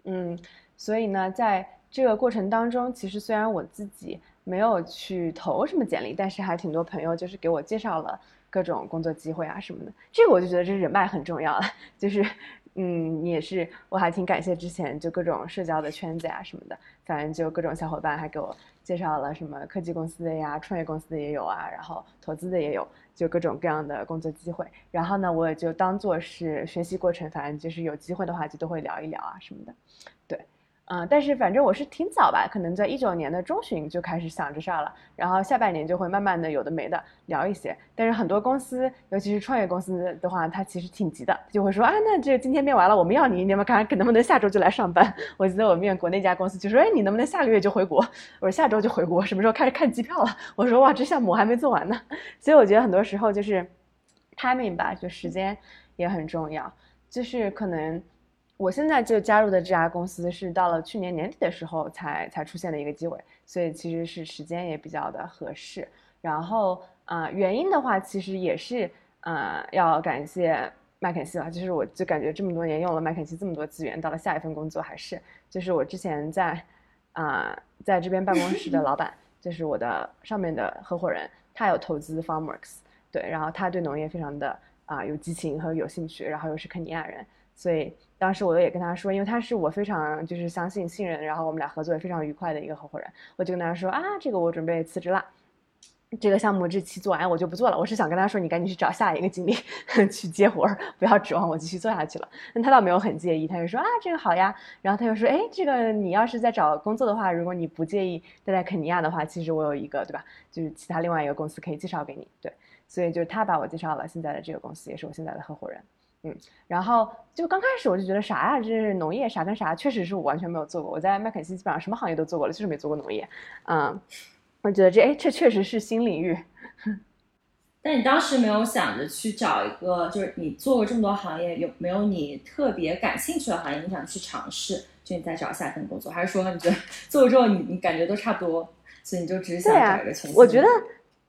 嗯，所以呢，在这个过程当中，其实虽然我自己没有去投什么简历，但是还挺多朋友就是给我介绍了各种工作机会啊什么的。这个我就觉得这人脉很重要了，就是嗯，也是我还挺感谢之前就各种社交的圈子啊、什么的，反正就各种小伙伴还给我介绍了什么科技公司的呀、创业公司的也有啊，然后投资的也有，就各种各样的工作机会。然后呢，我也就当做是学习过程，反正就是有机会的话就都会聊一聊啊什么的。对，嗯、但是反正我是挺早吧，可能在一九年的中旬就开始想这事儿了，然后下半年就会慢慢的有的没的聊一些。但是很多公司，尤其是创业公司的话，它其实挺急的，就会说啊，那这今天面完了，我们要你，你们看能不能下周就来上班？*laughs* 我记得我面国内家公司就说，哎，你能不能下个月就回国？我说下周就回国，什么时候开始看机票了？*laughs* 我说哇，这项目我还没做完呢。*laughs* 所以我觉得很多时候就是 timing 吧，就时间也很重要，就是可能。我现在就加入的这家公司是到了去年年底的时候才才出现的一个机会，所以其实是时间也比较的合适。然后啊、呃原因的话其实也是呃要感谢麦肯锡了，就是我就感觉这么多年用了麦肯锡这么多资源，到了下一份工作还是就是我之前在啊、在这边办公室的老板，就是我的上面的合伙人，他有投资 FarmWorks，对，然后他对农业非常的啊、有激情和有兴趣，然后又是肯尼亚人。所以当时我也跟他说，因为他是我非常就是相信、信任，然后我们俩合作也非常愉快的一个合伙人，我就跟他说啊，这个我准备辞职啦，这个项目这期做完我就不做了。我是想跟他说，你赶紧去找下一个经理 *laughs* 去接活儿，不要指望我继续做下去了。但他倒没有很介意，他就说啊，这个好呀。然后他又说，哎，这个你要是在找工作的话，如果你不介意待在肯尼亚的话，其实我有一个对吧，就是其他另外一个公司可以介绍给你。对，所以就是他把我介绍了现在的这个公司，也是我现在的合伙人。嗯，然后就刚开始我就觉得啥呀，这是农业啥跟啥，确实是我完全没有做过。我在麦肯锡基本上什么行业都做过了，就是没做过农业。嗯，我觉得这哎，这确实是新领域。*laughs* 但你当时没有想着去找一个，就是你做过这么多行业，有没有你特别感兴趣的行业，你想去尝试？就你再找下一份工作，还是说你觉得做了之后你你感觉都差不多，所以你就只是想找一个全新？我觉得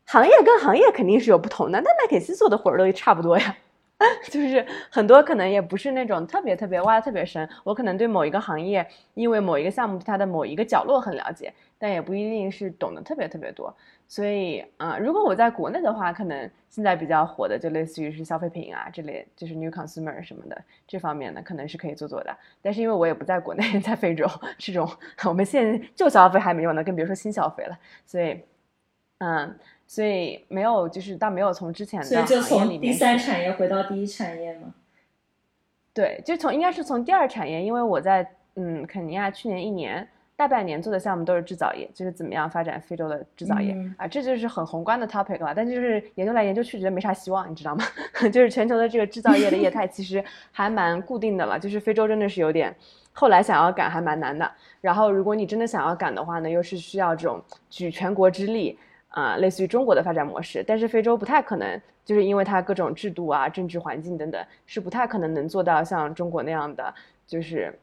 行业跟行业肯定是有不同的，但麦肯锡做的活儿都差不多呀。*laughs* 就是很多可能也不是那种特别特别挖的特别深，我可能对某一个行业，因为某一个项目它的某一个角落很了解，但也不一定是懂得特别特别多。所以啊，如果我在国内的话，可能现在比较火的就类似于是消费品啊这类，就是 new consumer 什么的这方面呢，可能是可以做做的。但是因为我也不在国内，*laughs* 在非洲，这种 *laughs* 我们现在旧消费还没有呢，更别说新消费了。所以，嗯。所以没有，就是倒没有从之前的行业里面，第三产业回到第一产业吗？对，就从应该是从第二产业，因为我在嗯肯尼亚去年一年大半年做的项目都是制造业，就是怎么样发展非洲的制造业啊，这就是很宏观的 topic 了。但就是研究来研究去，觉得没啥希望，你知道吗？*laughs* 就是全球的这个制造业的业态其实还蛮固定的了，就是非洲真的是有点，后来想要赶还蛮难的。然后如果你真的想要赶的话呢，又是需要这种举全国之力。啊，类似于中国的发展模式，但是非洲不太可能，就是因为它各种制度啊、政治环境等等，是不太可能能做到像中国那样的，就是，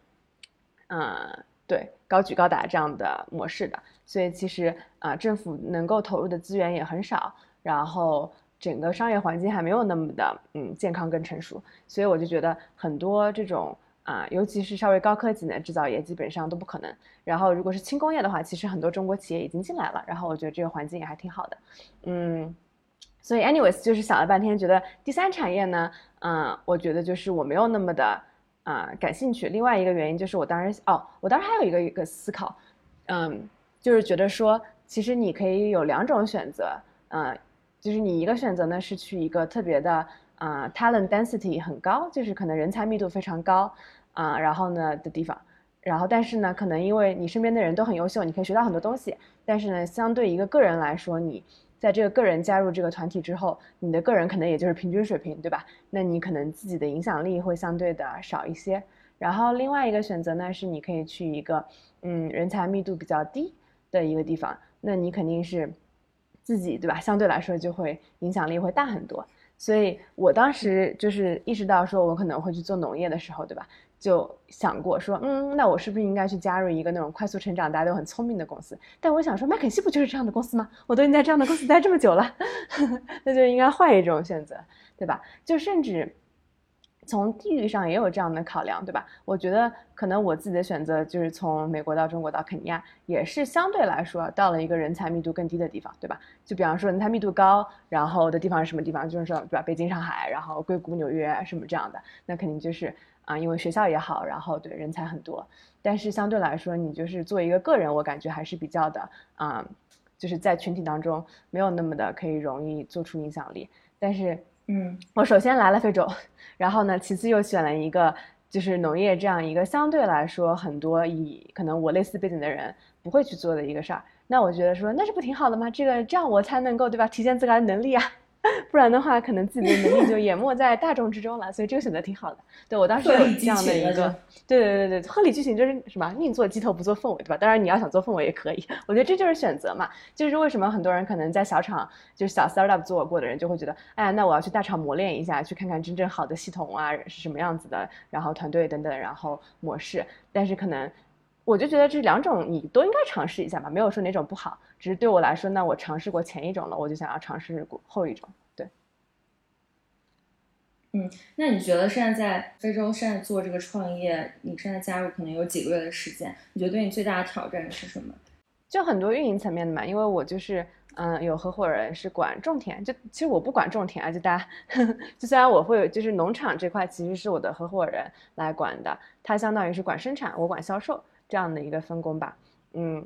嗯，对，高举高打这样的模式的。所以其实啊，政府能够投入的资源也很少，然后整个商业环境还没有那么的嗯健康跟成熟，所以我就觉得很多这种。啊，尤其是稍微高科技的制造业，基本上都不可能。然后，如果是轻工业的话，其实很多中国企业已经进来了。然后，我觉得这个环境也还挺好的。嗯，所以，anyways，就是想了半天，觉得第三产业呢，嗯，我觉得就是我没有那么的啊感兴趣。另外一个原因就是，我当时哦，我当时还有一个一个思考，嗯，就是觉得说，其实你可以有两种选择，嗯，就是你一个选择呢是去一个特别的啊 talent density 很高，就是可能人才密度非常高。啊，然后呢的地方，然后但是呢，可能因为你身边的人都很优秀，你可以学到很多东西。但是呢，相对一个个人来说，你在这个个人加入这个团体之后，你的个人可能也就是平均水平，对吧？那你可能自己的影响力会相对的少一些。然后另外一个选择呢，是你可以去一个嗯人才密度比较低的一个地方，那你肯定是自己对吧？相对来说就会影响力会大很多。所以我当时就是意识到说，我可能会去做农业的时候，对吧？就想过说，嗯，那我是不是应该去加入一个那种快速成长、大家都很聪明的公司？但我想说，麦肯锡不就是这样的公司吗？我都已经在这样的公司待这么久了，*laughs* 那就应该换一种选择，对吧？就甚至从地域上也有这样的考量，对吧？我觉得可能我自己的选择就是从美国到中国到肯尼亚，也是相对来说到了一个人才密度更低的地方，对吧？就比方说人才密度高，然后的地方是什么地方？就是说，对吧？北京、上海，然后硅谷、纽约什么这样的，那肯定就是。啊，因为学校也好，然后对人才很多，但是相对来说，你就是做一个个人，我感觉还是比较的啊，就是在群体当中没有那么的可以容易做出影响力。但是，嗯，我首先来了非洲，然后呢，其次又选了一个就是农业这样一个相对来说很多以可能我类似背景的人不会去做的一个事儿。那我觉得说那这不挺好的吗？这个这样我才能够对吧，体现自个儿的能力啊。*laughs* 不然的话，可能自己的能力就淹没在大众之中了。所以这个选择挺好的。对我当时有这样的一个，对对对对，鹤立鸡群就是什么宁做鸡头不做凤尾，对吧？当然你要想做凤尾也可以。我觉得这就是选择嘛。就是为什么很多人可能在小厂就是小 startup 做过的人就会觉得，哎，那我要去大厂磨练一下，去看看真正好的系统啊是什么样子的，然后团队等等，然后模式。但是可能。我就觉得这两种你都应该尝试一下吧，没有说哪种不好，只是对我来说，那我尝试过前一种了，我就想要尝试过后一种。对，嗯，那你觉得现在在非洲现在做这个创业，你现在加入可能有几个月的时间，你觉得对你最大的挑战是什么？就很多运营层面的嘛，因为我就是嗯有合伙人是管种田，就其实我不管种田啊，就大家呵呵 *laughs* 就虽然我会就是农场这块其实是我的合伙人来管的，他相当于是管生产，我管销售。这样的一个分工吧，嗯，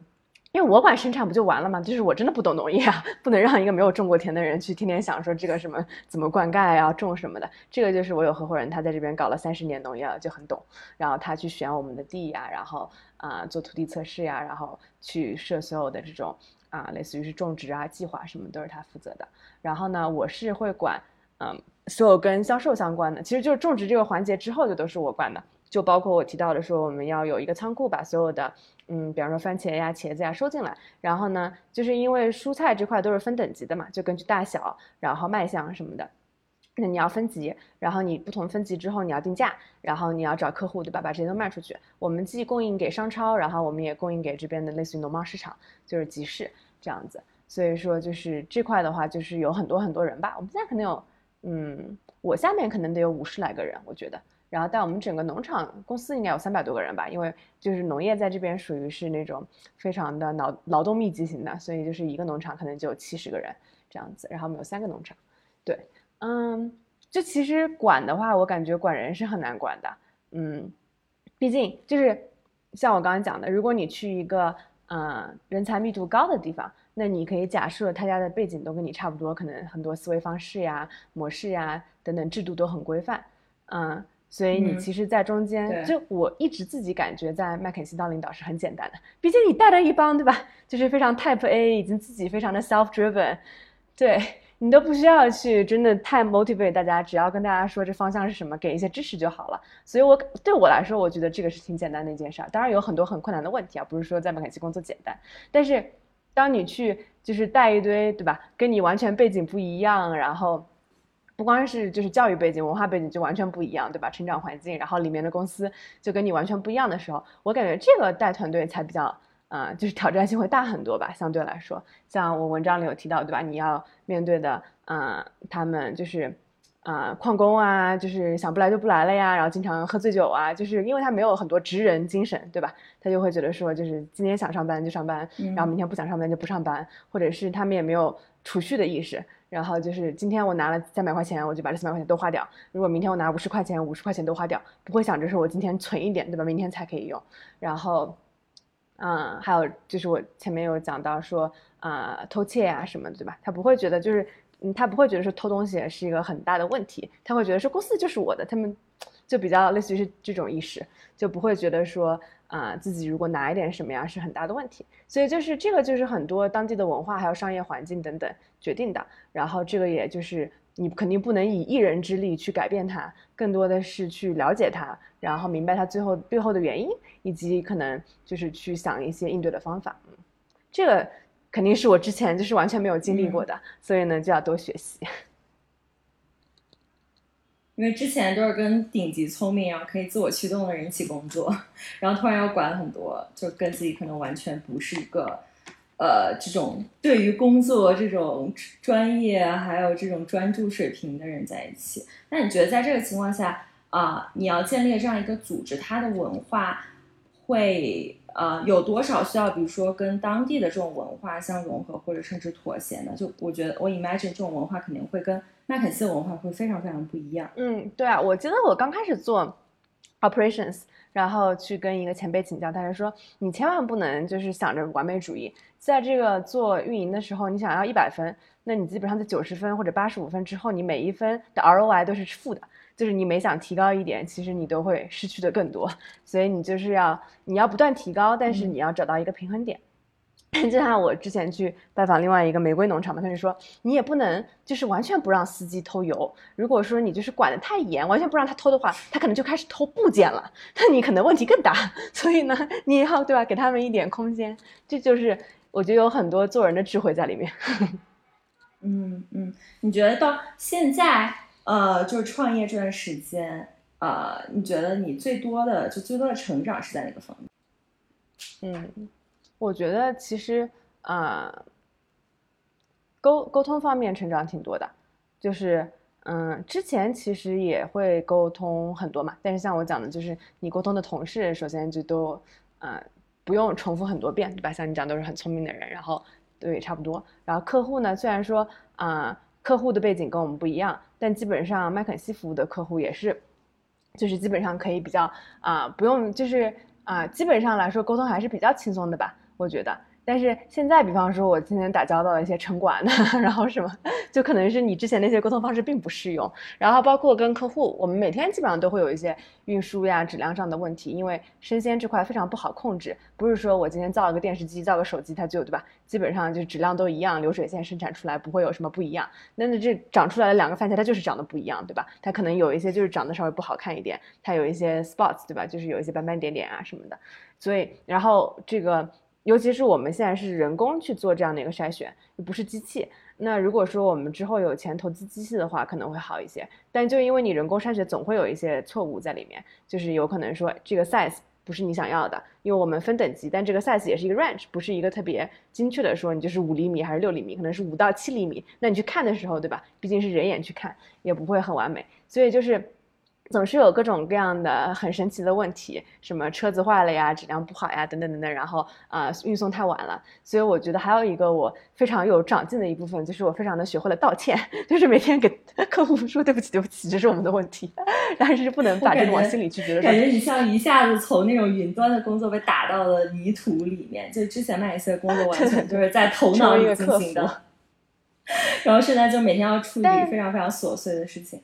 因为我管生产不就完了吗？就是我真的不懂农业啊，不能让一个没有种过田的人去天天想说这个什么怎么灌溉啊，种什么的。这个就是我有合伙人，他在这边搞了三十年农业了，就很懂。然后他去选我们的地呀，然后啊做土地测试呀，然后去设所有的这种啊类似于是种植啊计划什么都是他负责的。然后呢，我是会管嗯所有跟销售相关的，其实就是种植这个环节之后就都是我管的。就包括我提到的说，我们要有一个仓库，把所有的，嗯，比方说番茄呀、茄子呀收进来。然后呢，就是因为蔬菜这块都是分等级的嘛，就根据大小，然后卖相什么的，那你要分级，然后你不同分级之后你要定价，然后你要找客户，对吧？把这些都卖出去。我们既供应给商超，然后我们也供应给这边的类似于农贸市场，就是集市这样子。所以说，就是这块的话，就是有很多很多人吧。我们现在可能有，嗯，我下面可能得有五十来个人，我觉得。然后，但我们整个农场公司应该有三百多个人吧，因为就是农业在这边属于是那种非常的劳劳动密集型的，所以就是一个农场可能就有七十个人这样子。然后我们有三个农场，对，嗯，就其实管的话，我感觉管人是很难管的，嗯，毕竟就是像我刚刚讲的，如果你去一个嗯人才密度高的地方，那你可以假设他家的背景都跟你差不多，可能很多思维方式呀、模式呀等等制度都很规范，嗯。所以你其实，在中间，就我一直自己感觉，在麦肯锡当领导是很简单的。毕竟你带了一帮，对吧？就是非常 Type A，已经自己非常的 self driven，对你都不需要去真的太 motivate 大家，只要跟大家说这方向是什么，给一些支持就好了。所以，我对我来说，我觉得这个是挺简单的一件事儿。当然有很多很困难的问题啊，不是说在麦肯锡工作简单。但是，当你去就是带一堆，对吧？跟你完全背景不一样，然后。不光是就是教育背景、文化背景就完全不一样，对吧？成长环境，然后里面的公司就跟你完全不一样的时候，我感觉这个带团队才比较，呃，就是挑战性会大很多吧。相对来说，像我文章里有提到，对吧？你要面对的，呃，他们就是，呃，旷工啊，就是想不来就不来了呀，然后经常喝醉酒啊，就是因为他没有很多职人精神，对吧？他就会觉得说，就是今天想上班就上班，然后明天不想上班就不上班，或者是他们也没有储蓄的意识。然后就是今天我拿了三百块钱，我就把这三百块钱都花掉。如果明天我拿五十块钱，五十块钱都花掉，不会想着说我今天存一点，对吧？明天才可以用。然后，嗯，还有就是我前面有讲到说，啊，偷窃啊什么，对吧？他不会觉得就是，嗯，他不会觉得说偷东西是一个很大的问题，他会觉得说公司就是我的，他们就比较类似于是这种意识，就不会觉得说。啊，自己如果拿一点什么呀，是很大的问题。所以就是这个，就是很多当地的文化还有商业环境等等决定的。然后这个也就是你肯定不能以一人之力去改变它，更多的是去了解它，然后明白它最后背后的原因，以及可能就是去想一些应对的方法。嗯，这个肯定是我之前就是完全没有经历过的，所以呢就要多学习。因为之前都是跟顶级聪明啊，可以自我驱动的人一起工作，*laughs* 然后突然要管很多，就跟自己可能完全不是一个，呃，这种对于工作这种专业还有这种专注水平的人在一起。那你觉得在这个情况下啊，你要建立这样一个组织，它的文化会呃有多少需要，比如说跟当地的这种文化相融合，或者甚至妥协呢？就我觉得，我 imagine 这种文化肯定会跟。麦肯锡文化会非常非常不一样。嗯，对啊，我记得我刚开始做 operations，然后去跟一个前辈请教，他就说你千万不能就是想着完美主义，在这个做运营的时候，你想要一百分，那你基本上在九十分或者八十五分之后，你每一分的 ROI 都是负的，就是你每想提高一点，其实你都会失去的更多。所以你就是要你要不断提高，但是你要找到一个平衡点。*clears throat* 就像我之前去拜访另外一个玫瑰农场嘛，他就说你也不能就是完全不让司机偷油。如果说你就是管得太严，完全不让他偷的话，他可能就开始偷部件了，*laughs* 那你可能问题更大。所以呢，你要对吧，给他们一点空间。这就是我觉得有很多做人的智慧在里面。*laughs* 嗯嗯，你觉得到现在呃，就是创业这段时间呃，你觉得你最多的就最多的成长是在哪个方面？嗯。我觉得其实啊，沟沟通方面成长挺多的，就是嗯，之前其实也会沟通很多嘛，但是像我讲的，就是你沟通的同事，首先就都呃不用重复很多遍，对吧？像你讲都是很聪明的人，然后对差不多。然后客户呢，虽然说啊，客户的背景跟我们不一样，但基本上麦肯锡服务的客户也是，就是基本上可以比较啊，不用就是啊，基本上来说沟通还是比较轻松的吧。我觉得，但是现在，比方说我今天打交道的一些城管的，*laughs* 然后什么，就可能是你之前那些沟通方式并不适用。然后包括跟客户，我们每天基本上都会有一些运输呀、质量上的问题，因为生鲜这块非常不好控制。不是说我今天造了个电视机、造个手机，它就对吧？基本上就质量都一样，流水线生产出来不会有什么不一样。那那这长出来的两个番茄，它就是长得不一样，对吧？它可能有一些就是长得稍微不好看一点，它有一些 spots，对吧？就是有一些斑斑点点啊什么的。所以，然后这个。尤其是我们现在是人工去做这样的一个筛选，不是机器。那如果说我们之后有钱投资机器的话，可能会好一些。但就因为你人工筛选，总会有一些错误在里面，就是有可能说这个 size 不是你想要的。因为我们分等级，但这个 size 也是一个 range，不是一个特别精确的说你就是五厘米还是六厘米，可能是五到七厘米。那你去看的时候，对吧？毕竟是人眼去看，也不会很完美。所以就是。总是有各种各样的很神奇的问题，什么车子坏了呀，质量不好呀，等等等等。然后啊，运送太晚了。所以我觉得还有一个我非常有长进的一部分，就是我非常的学会了道歉，*laughs* 就是每天给客户说对不起，对不起，这是我们的问题。*laughs* 但是不能把这个往心里去，觉得感觉你像一下子从那种云端的工作被打到了泥土里面，就之前那一些工作完全就是在头 *laughs* 脑里进行的，然后现在就每天要处理非常非常琐碎的事情。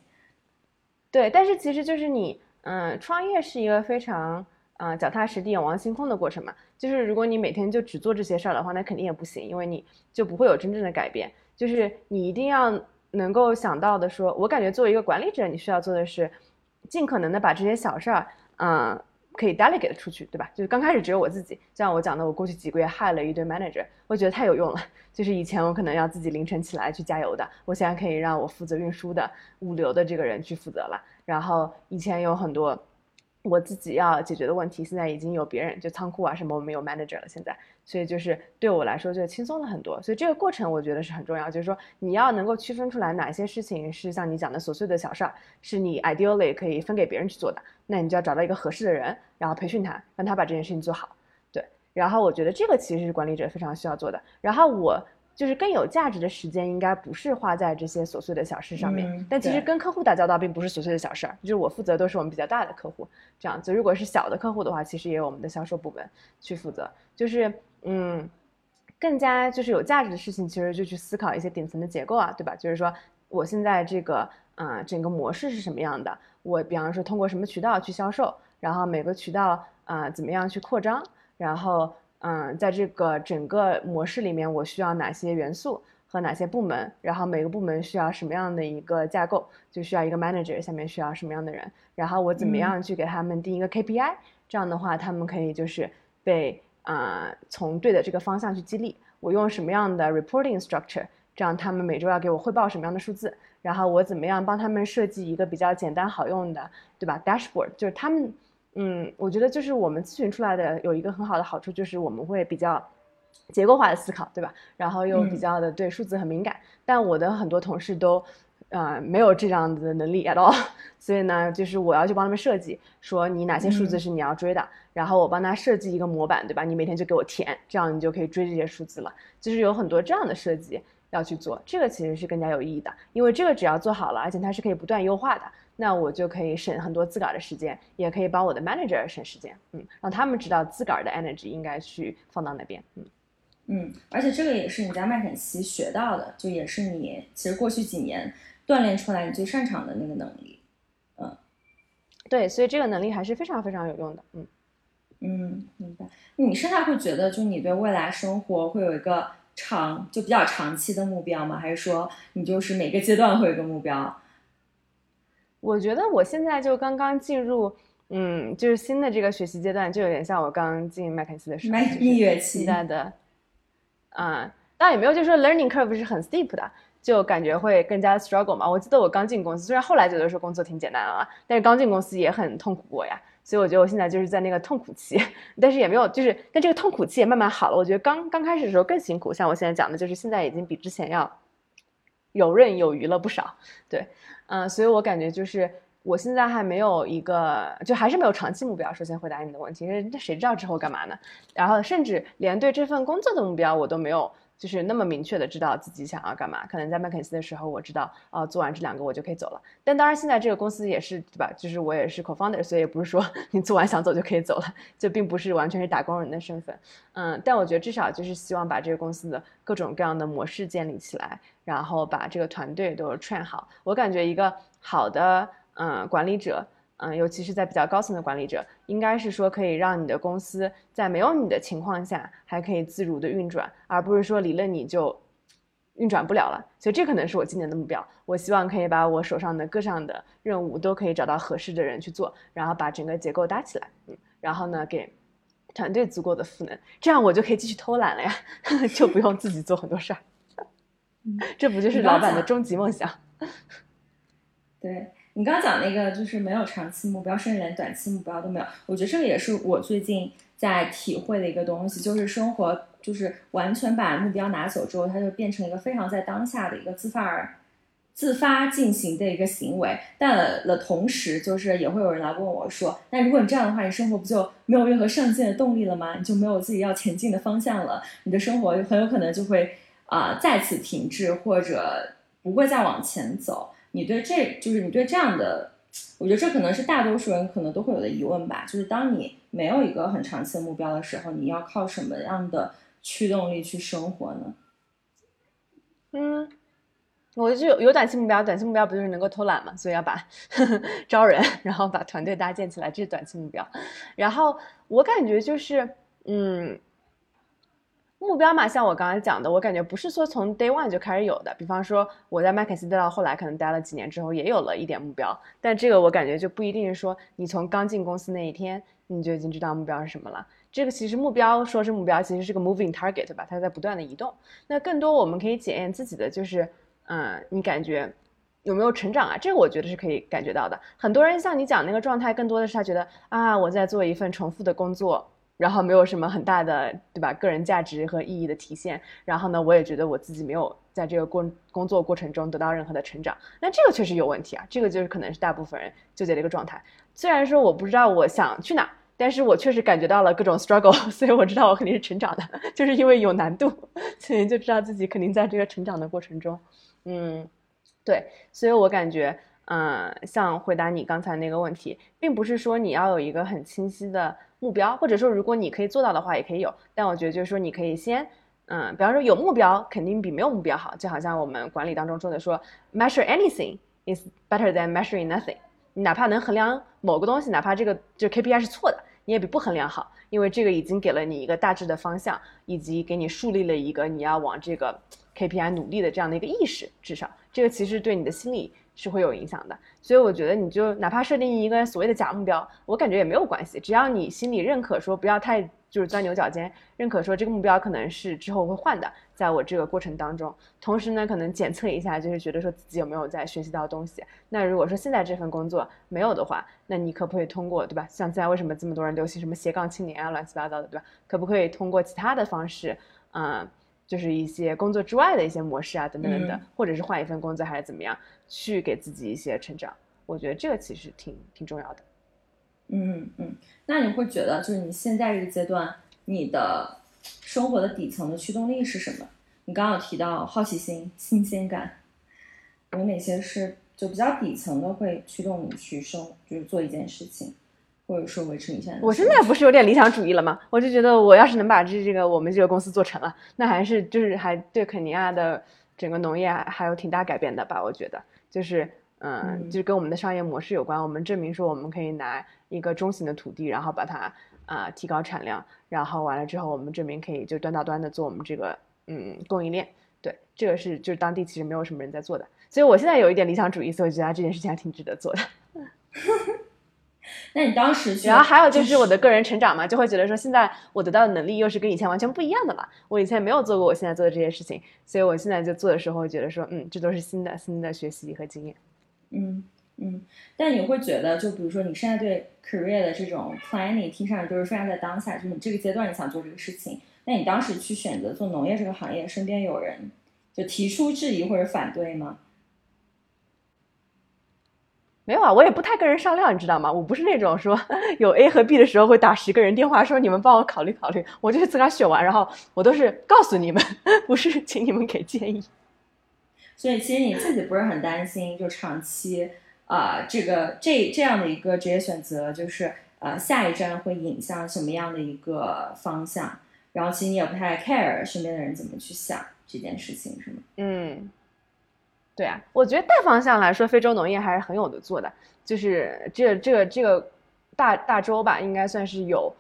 对，但是其实就是你，嗯，创业是一个非常，嗯，脚踏实地、仰望星空的过程嘛。就是如果你每天就只做这些事儿的话，那肯定也不行，因为你就不会有真正的改变。就是你一定要能够想到的，说我感觉作为一个管理者，你需要做的是，尽可能的把这些小事儿，嗯。可以 delegate 出去，对吧？就是刚开始只有我自己，就像我讲的，我过去几个月害了一堆 manager，我觉得太有用了。就是以前我可能要自己凌晨起来去加油的，我现在可以让我负责运输的物流的这个人去负责了。然后以前有很多。我自己要解决的问题，现在已经有别人，就仓库啊什么，我们有 manager 了。现在，所以就是对我来说就轻松了很多。所以这个过程我觉得是很重要，就是说你要能够区分出来哪些事情是像你讲的琐碎的小事儿，是你 ideally 可以分给别人去做的，那你就要找到一个合适的人，然后培训他，让他把这件事情做好。对，然后我觉得这个其实是管理者非常需要做的。然后我。就是更有价值的时间，应该不是花在这些琐碎的小事上面。但其实跟客户打交道并不是琐碎的小事儿，就是我负责都是我们比较大的客户，这样子。如果是小的客户的话，其实也有我们的销售部门去负责。就是嗯，更加就是有价值的事情，其实就去思考一些顶层的结构啊，对吧？就是说我现在这个嗯整个模式是什么样的？我比方说通过什么渠道去销售，然后每个渠道啊怎么样去扩张，然后。嗯，在这个整个模式里面，我需要哪些元素和哪些部门？然后每个部门需要什么样的一个架构？就需要一个 manager，下面需要什么样的人？然后我怎么样去给他们定一个 KPI？这样的话，他们可以就是被啊从对的这个方向去激励。我用什么样的 reporting structure？这样他们每周要给我汇报什么样的数字？然后我怎么样帮他们设计一个比较简单好用的，对吧？dashboard 就是他们。嗯，我觉得就是我们咨询出来的有一个很好的好处，就是我们会比较结构化的思考，对吧？然后又比较的对数字很敏感。但我的很多同事都，呃，没有这样的能力 at all。*laughs* 所以呢，就是我要去帮他们设计，说你哪些数字是你要追的，然后我帮他设计一个模板，对吧？你每天就给我填，这样你就可以追这些数字了。就是有很多这样的设计要去做，这个其实是更加有意义的，因为这个只要做好了，而且它是可以不断优化的。那我就可以省很多自个儿的时间，也可以帮我的 manager 省时间，嗯，让他们知道自个儿的 energy 应该去放到哪边，嗯嗯，而且这个也是你在麦肯锡学到的，就也是你其实过去几年锻炼出来你最擅长的那个能力，嗯，对，所以这个能力还是非常非常有用的，嗯嗯，明白。你现在会觉得，就你对未来生活会有一个长就比较长期的目标吗？还是说你就是每个阶段会有一个目标？我觉得我现在就刚刚进入，嗯，就是新的这个学习阶段，就有点像我刚进麦肯锡的时候，蜜月期期待的，啊，当然也没有，就是说 learning curve 是很 steep 的，就感觉会更加 struggle 嘛。我记得我刚进公司，虽然后来觉得说工作挺简单了，但是刚进公司也很痛苦过呀。所以我觉得我现在就是在那个痛苦期，*laughs* 但是也没有，就是但这个痛苦期也慢慢好了。我觉得刚刚开始的时候更辛苦，像我现在讲的，就是现在已经比之前要游刃有余了不少，对。嗯，所以我感觉就是我现在还没有一个，就还是没有长期目标。首先回答你的问题，那谁知道之后干嘛呢？然后甚至连对这份工作的目标我都没有就是那么明确的知道自己想要干嘛。可能在麦肯锡的时候，我知道，啊，做完这两个我就可以走了。但当然，现在这个公司也是，对吧？就是我也是 co-founder，所以也不是说 *laughs* 你做完想走就可以走了，就并不是完全是打工人的身份。嗯，但我觉得至少就是希望把这个公司的各种各样的模式建立起来，然后把这个团队都 train 好。我感觉一个好的嗯管理者。嗯，尤其是在比较高层的管理者，应该是说可以让你的公司在没有你的情况下还可以自如的运转，而不是说离了你就运转不了了。所以这可能是我今年的目标。我希望可以把我手上的各项的任务都可以找到合适的人去做，然后把整个结构搭起来。嗯，然后呢，给团队足够的赋能，这样我就可以继续偷懒了呀，*laughs* 就不用自己做很多事儿。这不就是老板的终极梦想？*laughs* 对。你刚讲那个就是没有长期目标，甚至连短期目标都没有。我觉得这个也是我最近在体会的一个东西，就是生活就是完全把目标拿走之后，它就变成一个非常在当下的一个自发而自发进行的一个行为。但了同时，就是也会有人来问我说：“那如果你这样的话，你生活不就没有任何上进的动力了吗？你就没有自己要前进的方向了？你的生活很有可能就会啊再次停滞，或者不会再往前走。”你对这就是你对这样的，我觉得这可能是大多数人可能都会有的疑问吧。就是当你没有一个很长期的目标的时候，你要靠什么样的驱动力去生活呢？嗯，我就有短期目标，短期目标不就是能够偷懒嘛？所以要把 *laughs* 招人，然后把团队搭建起来，这是短期目标。然后我感觉就是，嗯。目标嘛，像我刚才讲的，我感觉不是说从 day one 就开始有的。比方说我在麦肯锡待到后来，可能待了几年之后，也有了一点目标。但这个我感觉就不一定是说你从刚进公司那一天你就已经知道目标是什么了。这个其实目标说是目标，其实是个 moving target 吧，它在不断的移动。那更多我们可以检验自己的就是，嗯，你感觉有没有成长啊？这个我觉得是可以感觉到的。很多人像你讲那个状态，更多的是他觉得啊，我在做一份重复的工作。然后没有什么很大的，对吧？个人价值和意义的体现。然后呢，我也觉得我自己没有在这个工工作过程中得到任何的成长。那这个确实有问题啊！这个就是可能是大部分人纠结的一个状态。虽然说我不知道我想去哪，但是我确实感觉到了各种 struggle，*laughs* 所以我知道我肯定是成长的，就是因为有难度，所以就知道自己肯定在这个成长的过程中。嗯，对，所以我感觉，嗯，像回答你刚才那个问题，并不是说你要有一个很清晰的。目标，或者说如果你可以做到的话，也可以有。但我觉得就是说，你可以先，嗯，比方说有目标，肯定比没有目标好。就好像我们管理当中说的，说 measure anything is better than measuring nothing。你哪怕能衡量某个东西，哪怕这个就 KPI 是错的，你也比不衡量好，因为这个已经给了你一个大致的方向，以及给你树立了一个你要往这个 KPI 努力的这样的一个意识。至少这个其实对你的心理。是会有影响的，所以我觉得你就哪怕设定一个所谓的假目标，我感觉也没有关系，只要你心里认可，说不要太就是钻牛角尖，认可说这个目标可能是之后会换的，在我这个过程当中，同时呢，可能检测一下，就是觉得说自己有没有在学习到东西。那如果说现在这份工作没有的话，那你可不可以通过，对吧？像现在为什么这么多人流行什么斜杠青年啊，乱七八糟的，对吧？可不可以通过其他的方式，嗯？就是一些工作之外的一些模式啊，等等等等，或者是换一份工作还是怎么样，去给自己一些成长。我觉得这个其实挺挺重要的。嗯嗯，那你会觉得就是你现在这个阶段，你的生活的底层的驱动力是什么？你刚刚有提到好奇心、新鲜感，有哪些是就比较底层的会驱动你去生，就是做一件事情？或者说维持你现在，我现在不是有点理想主义了吗？我就觉得我要是能把这这个我们这个公司做成了，那还是就是还对肯尼亚的整个农业还有挺大改变的吧？我觉得就是嗯，就是跟我们的商业模式有关。我们证明说我们可以拿一个中型的土地，然后把它啊提高产量，然后完了之后我们证明可以就端到端的做我们这个嗯供应链。对，这个是就是当地其实没有什么人在做的，所以我现在有一点理想主义，所以我觉得这件事情还挺值得做的。*laughs* 那你当时，然后还有就是我的个人成长嘛，就会觉得说现在我得到的能力又是跟以前完全不一样的了。我以前没有做过我现在做的这些事情，所以我现在就做的时候会觉得说，嗯，这都是新的新的学习和经验。嗯嗯。但你会觉得，就比如说你现在对 career 的这种 planning 听上去就是非常在当下，就是你这个阶段你想做这个事情。那你当时去选择做农业这个行业，身边有人就提出质疑或者反对吗？没有啊，我也不太跟人商量，你知道吗？我不是那种说 *laughs* 有 A 和 B 的时候会打十个人电话说你们帮我考虑考虑，我就是自个儿选完，然后我都是告诉你们，*laughs* 不是请你们给建议。所以其实你自己不是很担心，就长期啊这个这这样的一个职业选择，就是呃下一站会引向什么样的一个方向？然后其实你也不太 care 身边的人怎么去想这件事情，是吗？嗯。对啊，我觉得大方向来说，非洲农业还是很有的做的。就是这这个这个大大洲吧，应该算是有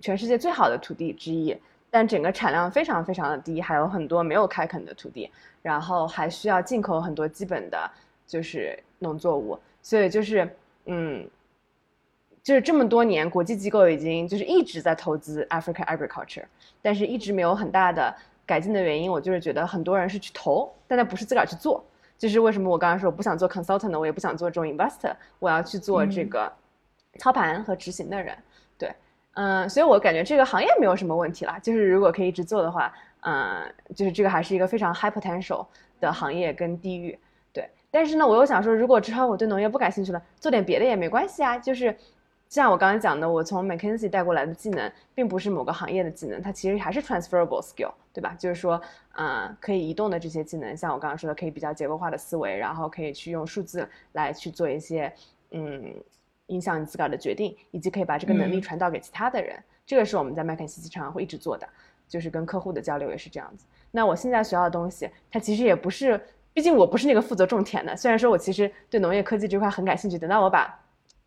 全世界最好的土地之一，但整个产量非常非常的低，还有很多没有开垦的土地，然后还需要进口很多基本的，就是农作物。所以就是嗯，就是这么多年，国际机构已经就是一直在投资 African agriculture，但是一直没有很大的改进的原因，我就是觉得很多人是去投，但他不是自个儿去做。就是为什么我刚刚说我不想做 consultant 我也不想做这种 investor，我要去做这个操盘和执行的人。对，嗯，所以我感觉这个行业没有什么问题啦。就是如果可以一直做的话，嗯，就是这个还是一个非常 high potential 的行业跟地域。对，但是呢，我又想说，如果之后我对农业不感兴趣了，做点别的也没关系啊。就是。像我刚才讲的，我从 McKinsey 带过来的技能，并不是某个行业的技能，它其实还是 transferable skill，对吧？就是说，嗯，可以移动的这些技能，像我刚刚说的，可以比较结构化的思维，然后可以去用数字来去做一些，嗯，影响你自个儿的决定，以及可以把这个能力传导给其他的人。这个是我们在麦肯锡常常会一直做的，就是跟客户的交流也是这样子。那我现在学到的东西，它其实也不是，毕竟我不是那个负责种田的。虽然说我其实对农业科技这块很感兴趣，等到我把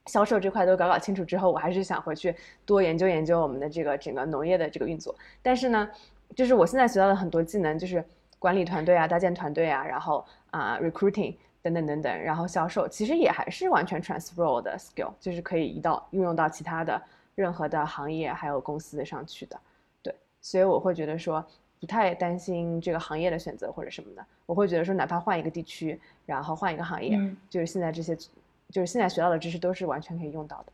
销售这块都搞搞清楚之后，我还是想回去多研究研究我们的这个整个农业的这个运作。但是呢，就是我现在学到的很多技能，就是管理团队啊、搭建团队啊，然后啊 recruiting 等等等等，然后销售，其实也还是完全 transferable 的 skill，就是可以移到运用到其他的任何的行业还有公司上去的。对，所以我会觉得说不太担心这个行业的选择或者什么的。我会觉得说，哪怕换一个地区，然后换一个行业，就是现在这些。就是现在学到的知识都是完全可以用到的。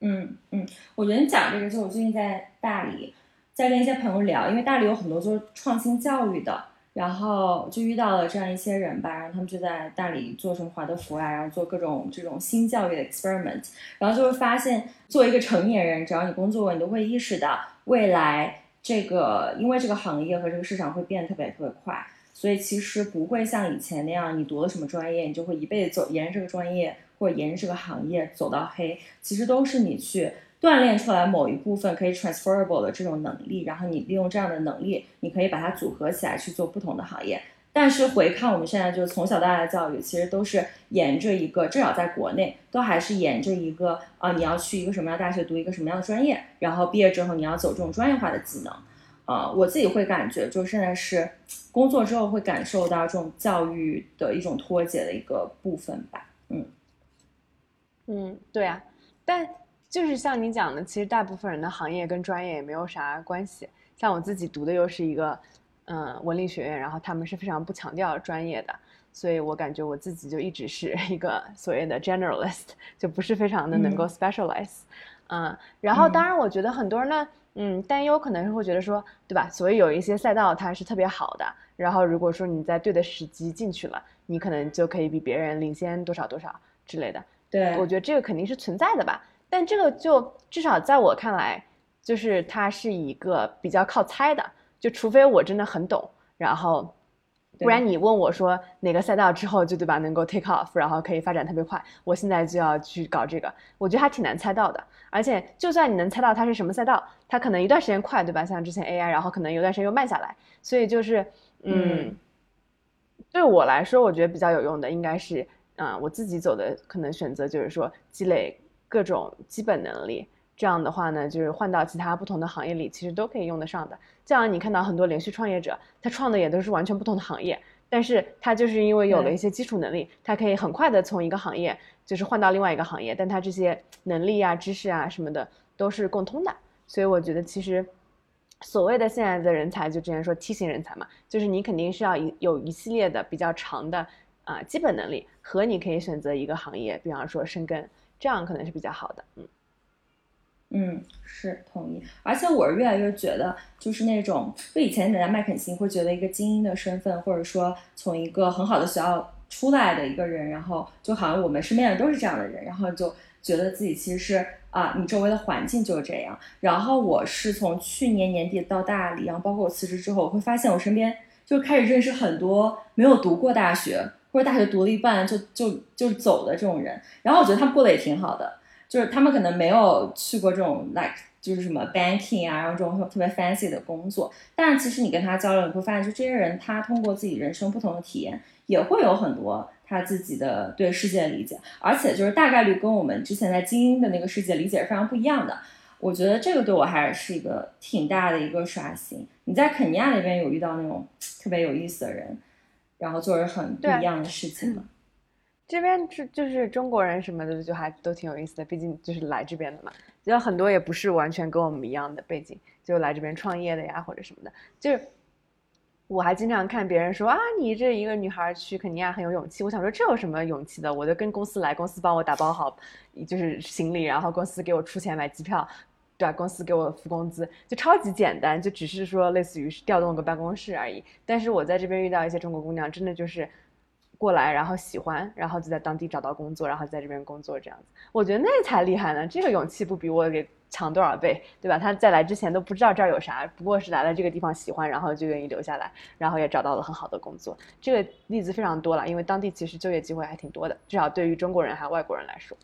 嗯嗯，我觉得你讲这个，就我最近在大理，在跟一些朋友聊，因为大理有很多做创新教育的，然后就遇到了这样一些人吧，然后他们就在大理做什么华德福啊，然后做各种这种新教育的 experiment，然后就会发现，作为一个成年人，只要你工作过，你都会意识到未来这个，因为这个行业和这个市场会变得特别特别快。所以其实不会像以前那样，你读了什么专业，你就会一辈子走沿着这个专业或者沿着这个行业走到黑。其实都是你去锻炼出来某一部分可以 transferable 的这种能力，然后你利用这样的能力，你可以把它组合起来去做不同的行业。但是回看我们现在就是从小到大的教育，其实都是沿着一个，至少在国内都还是沿着一个啊，你要去一个什么样大学读一个什么样的专业，然后毕业之后你要走这种专业化的技能。啊，我自己会感觉，就现在是工作之后会感受到这种教育的一种脱节的一个部分吧。嗯嗯，对啊，但就是像你讲的，其实大部分人的行业跟专业也没有啥关系。像我自己读的又是一个嗯文理学院，然后他们是非常不强调专业的，所以我感觉我自己就一直是一个 *laughs* 所谓的 generalist，就不是非常的能够 specialize。嗯，然后当然我觉得很多人呢。嗯，担忧可能是会觉得说，对吧？所以有一些赛道它是特别好的，然后如果说你在对的时机进去了，你可能就可以比别人领先多少多少之类的。对，我觉得这个肯定是存在的吧。但这个就至少在我看来，就是它是一个比较靠猜的，就除非我真的很懂，然后。不然你问我说哪个赛道之后就对吧能够 take off，然后可以发展特别快，我现在就要去搞这个，我觉得还挺难猜到的。而且就算你能猜到它是什么赛道，它可能一段时间快，对吧？像之前 AI，然后可能有段时间又慢下来。所以就是，嗯，对我来说，我觉得比较有用的应该是，嗯，我自己走的可能选择就是说积累各种基本能力。这样的话呢，就是换到其他不同的行业里，其实都可以用得上的。这样你看到很多连续创业者，他创的也都是完全不同的行业，但是他就是因为有了一些基础能力，他可以很快的从一个行业就是换到另外一个行业，但他这些能力啊、知识啊什么的都是共通的。所以我觉得其实所谓的现在的人才，就之前说梯形人才嘛，就是你肯定是要一有一系列的比较长的啊基本能力，和你可以选择一个行业，比方说深耕，这样可能是比较好的，嗯。嗯，是同意，而且我是越来越觉得，就是那种，就以前你在麦肯锡会觉得一个精英的身份，或者说从一个很好的学校出来的一个人，然后就好像我们身边的都是这样的人，然后就觉得自己其实是啊，你周围的环境就是这样。然后我是从去年年底到大理，然后包括我辞职之后，我会发现我身边就开始认识很多没有读过大学或者大学读了一半就就就走的这种人，然后我觉得他们过得也挺好的，就是他们可能没有去过这种 like 就是什么 banking 啊，然后这种特别 fancy 的工作，但是其实你跟他交流，你会发现，就这些人他通过自己人生不同的体验。也会有很多他自己的对世界的理解，而且就是大概率跟我们之前在精英的那个世界理解是非常不一样的。我觉得这个对我还是一个挺大的一个刷新。你在肯尼亚那边有遇到那种特别有意思的人，然后做着很不一样的事情吗？这边就就是中国人什么的，就还都挺有意思的。毕竟就是来这边的嘛，有很多也不是完全跟我们一样的背景，就来这边创业的呀或者什么的，就是。我还经常看别人说啊，你这一个女孩去肯尼亚很有勇气。我想说这有什么勇气的？我就跟公司来，公司帮我打包好，就是行李，然后公司给我出钱买机票，对吧？公司给我付工资，就超级简单，就只是说类似于是调动个办公室而已。但是我在这边遇到一些中国姑娘，真的就是过来，然后喜欢，然后就在当地找到工作，然后在这边工作这样子。我觉得那才厉害呢，这个勇气不比我给。强多少倍，对吧？他在来之前都不知道这儿有啥，不过是来了这个地方喜欢，然后就愿意留下来，然后也找到了很好的工作。这个例子非常多了，因为当地其实就业机会还挺多的，至少对于中国人还有外国人来说。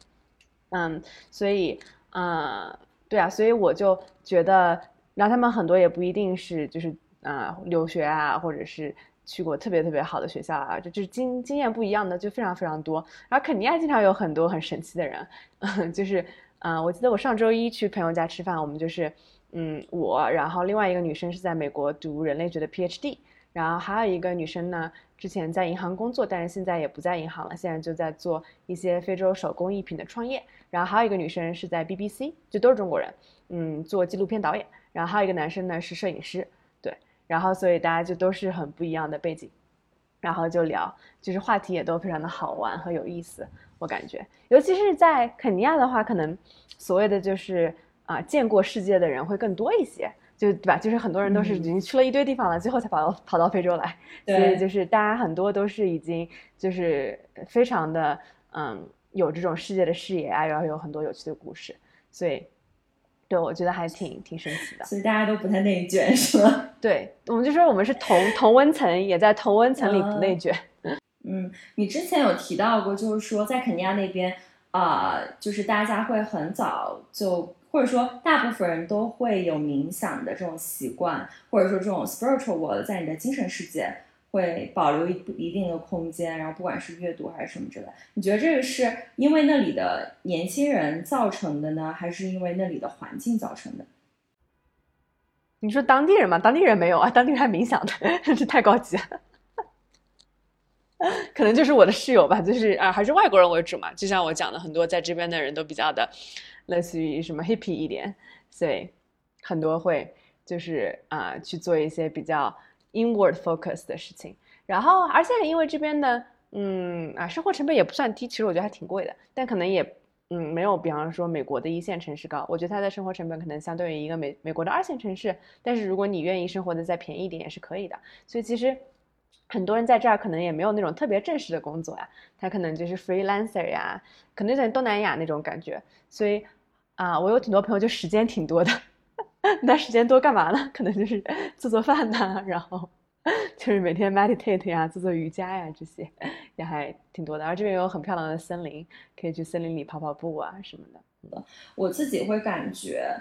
嗯，所以，嗯，对啊，所以我就觉得，然后他们很多也不一定是就是啊留学啊，或者是去过特别特别好的学校啊，就就是经经验不一样的就非常非常多。然后肯尼亚经常有很多很神奇的人，*laughs* 就是。嗯，我记得我上周一去朋友家吃饭，我们就是，嗯，我，然后另外一个女生是在美国读人类学的 PhD，然后还有一个女生呢，之前在银行工作，但是现在也不在银行了，现在就在做一些非洲手工艺品的创业。然后还有一个女生是在 BBC，就都是中国人，嗯，做纪录片导演。然后还有一个男生呢是摄影师，然后所以大家就都是很不一样的背景，然后就聊，就是话题也都非常的好玩和有意思。我感觉，尤其是在肯尼亚的话，可能所谓的就是啊，见过世界的人会更多一些，就对吧？就是很多人都是已经去了一堆地方了，最后才跑到跑到非洲来，*laughs* 所以就是大家很多都是已经就是非常的嗯有这种世界的视野啊，然后有很多有趣的故事，所以对我觉得还挺挺神奇的。所以大家都不太内卷，是吗？*laughs* 对，我们就说我们是同同温层，也在同温层里不内卷。*laughs* 嗯，你之前有提到过，就是说在肯尼亚那边，啊，就是大家会很早就，或者说大部分人都会有冥想的这种习惯，或者说这种 spiritual world 在你的精神世界会保留一一定的空间，然后不管是阅读还是什么之类，你觉得这个是因为那里的年轻人造成的呢，还是因为那里的环境造成的？你说当地人吗？当地人没有啊，当地人还冥想的，这太高级了。可能就是我的室友吧，就是啊，还是外国人为主嘛。就像我讲的，很多在这边的人都比较的，类似于什么 hippy 一点，所以很多会就是啊去做一些比较 inward focus 的事情。然后，而且因为这边的嗯啊生活成本也不算低，其实我觉得还挺贵的，但可能也嗯没有比方说美国的一线城市高。我觉得它的生活成本可能相对于一个美美国的二线城市，但是如果你愿意生活的再便宜一点也是可以的。所以其实。很多人在这儿可能也没有那种特别正式的工作呀，他可能就是 freelancer 呀，可能在东南亚那种感觉。所以啊，我有挺多朋友就时间挺多的，*laughs* 那时间多干嘛呢？可能就是做做饭呐，然后就是每天 meditate 呀，做做瑜伽呀，这些也还挺多的。而这边有很漂亮的森林，可以去森林里跑跑步啊什么的。我自己会感觉，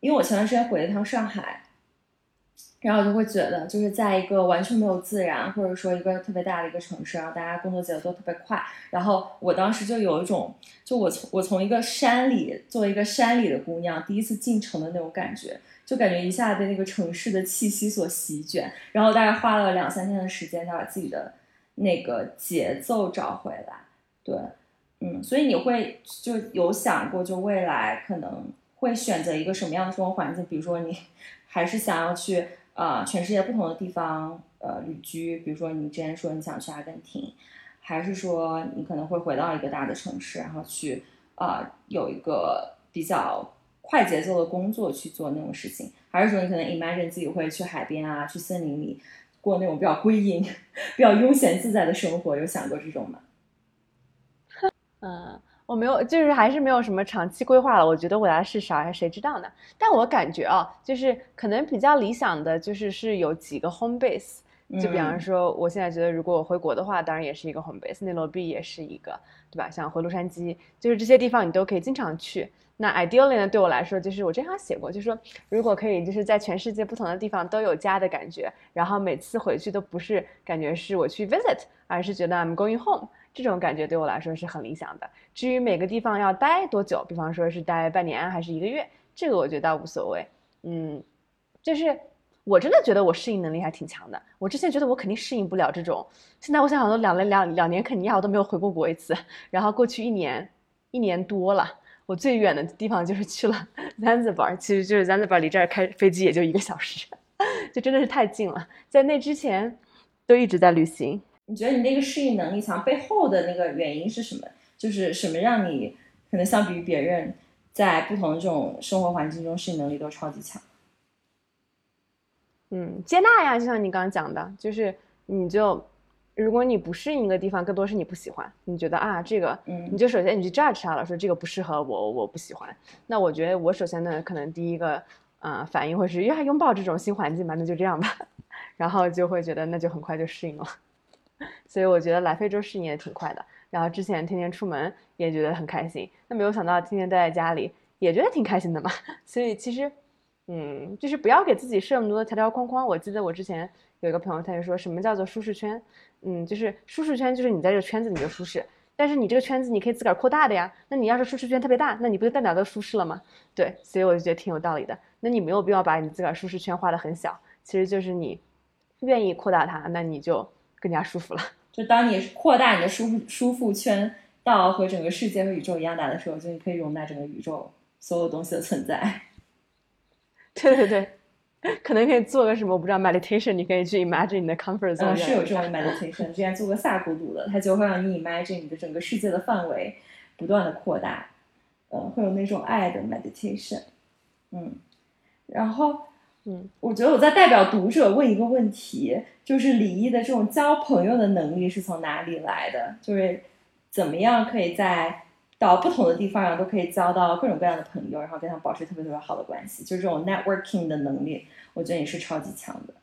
因为我前段时间回了一趟上海。然后我就会觉得，就是在一个完全没有自然，或者说一个特别大的一个城市，然后大家工作节奏都特别快。然后我当时就有一种，就我从我从一个山里，作为一个山里的姑娘，第一次进城的那种感觉，就感觉一下被那个城市的气息所席卷。然后大概花了两三天的时间，才把自己的那个节奏找回来。对，嗯，所以你会就有想过，就未来可能会选择一个什么样的生活环境？比如说你还是想要去。呃，全世界不同的地方，呃，旅居，比如说你之前说你想去阿根廷，还是说你可能会回到一个大的城市，然后去，呃，有一个比较快节奏的工作去做那种事情，还是说你可能 imagine 自己会去海边啊，去森林里，过那种比较归隐、*laughs* 比较悠闲自在的生活？有想过这种吗？嗯，*laughs* 我没有，就是还是没有什么长期规划了。我觉得未来是啥，谁知道呢？但我感觉啊，就是可能比较理想的就是是有几个 home base。就比方说，我现在觉得，如果我回国的话，当然也是一个 home base，内罗毕也是一个，对吧？像回洛杉矶，就是这些地方你都可以经常去。那 ideally 呢，对我来说，就是我之前写过，就是说，如果可以，就是在全世界不同的地方都有家的感觉，然后每次回去都不是感觉是我去 visit，而是觉得 I'm going home，这种感觉对我来说是很理想的。至于每个地方要待多久，比方说是待半年还是一个月，这个我觉得倒无所谓。嗯，就是。我真的觉得我适应能力还挺强的。我之前觉得我肯定适应不了这种，现在我想想都两两两年肯尼亚我都没有回过国一次，然后过去一年一年多了，我最远的地方就是去了 *laughs* Zanzibar，其实就是 Zanzibar 离这儿开飞机也就一个小时，*laughs* 就真的是太近了。在那之前都一直在旅行。你觉得你那个适应能力强背后的那个原因是什么？就是什么让你可能相比于别人在不同的这种生活环境中适应能力都超级强？嗯，接纳呀，就像你刚刚讲的，就是你就，如果你不适应一个地方，更多是你不喜欢，你觉得啊，这个，嗯，你就首先你去 judge 它了，说这个不适合我，我不喜欢。那我觉得我首先呢，可能第一个，啊，反应会是呀，拥抱这种新环境吧，那就这样吧，*laughs* 然后就会觉得那就很快就适应了。所以我觉得来非洲适应也挺快的，然后之前天天出门也觉得很开心，那没有想到天天待在家里也觉得挺开心的嘛，*laughs* 所以其实。嗯，就是不要给自己设那么多的条条框框。我记得我之前有一个朋友，他就说什么叫做舒适圈？嗯，就是舒适圈就是你在这个圈子里就舒适，但是你这个圈子你可以自个儿扩大的呀。那你要是舒适圈特别大，那你不就代表都舒适了吗？对，所以我就觉得挺有道理的。那你没有必要把你自个儿舒适圈画的很小，其实就是你愿意扩大它，那你就更加舒服了。*laughs* 就当你扩大你的舒舒服圈到和整个世界和宇宙一样大的时候，就你可以容纳整个宇宙所有东西的存在。对 *laughs* 对对，*laughs* 可能可以做个什么，我不知道 meditation，你可以去 imagine 你的 comfort zone。嗯，是有这种 meditation，之前做过萨古鲁的，它就会让你 imagine 你的整个世界的范围不断的扩大，嗯，会有那种爱的 meditation，嗯，然后，嗯，我觉得我在代表读者问一个问题，就是李毅的这种交朋友的能力是从哪里来的？就是怎么样可以在到不同的地方，上都可以交到各种各样的朋友，然后跟他保持特别特别好的关系，就这种 networking 的能力，我觉得你是超级强的。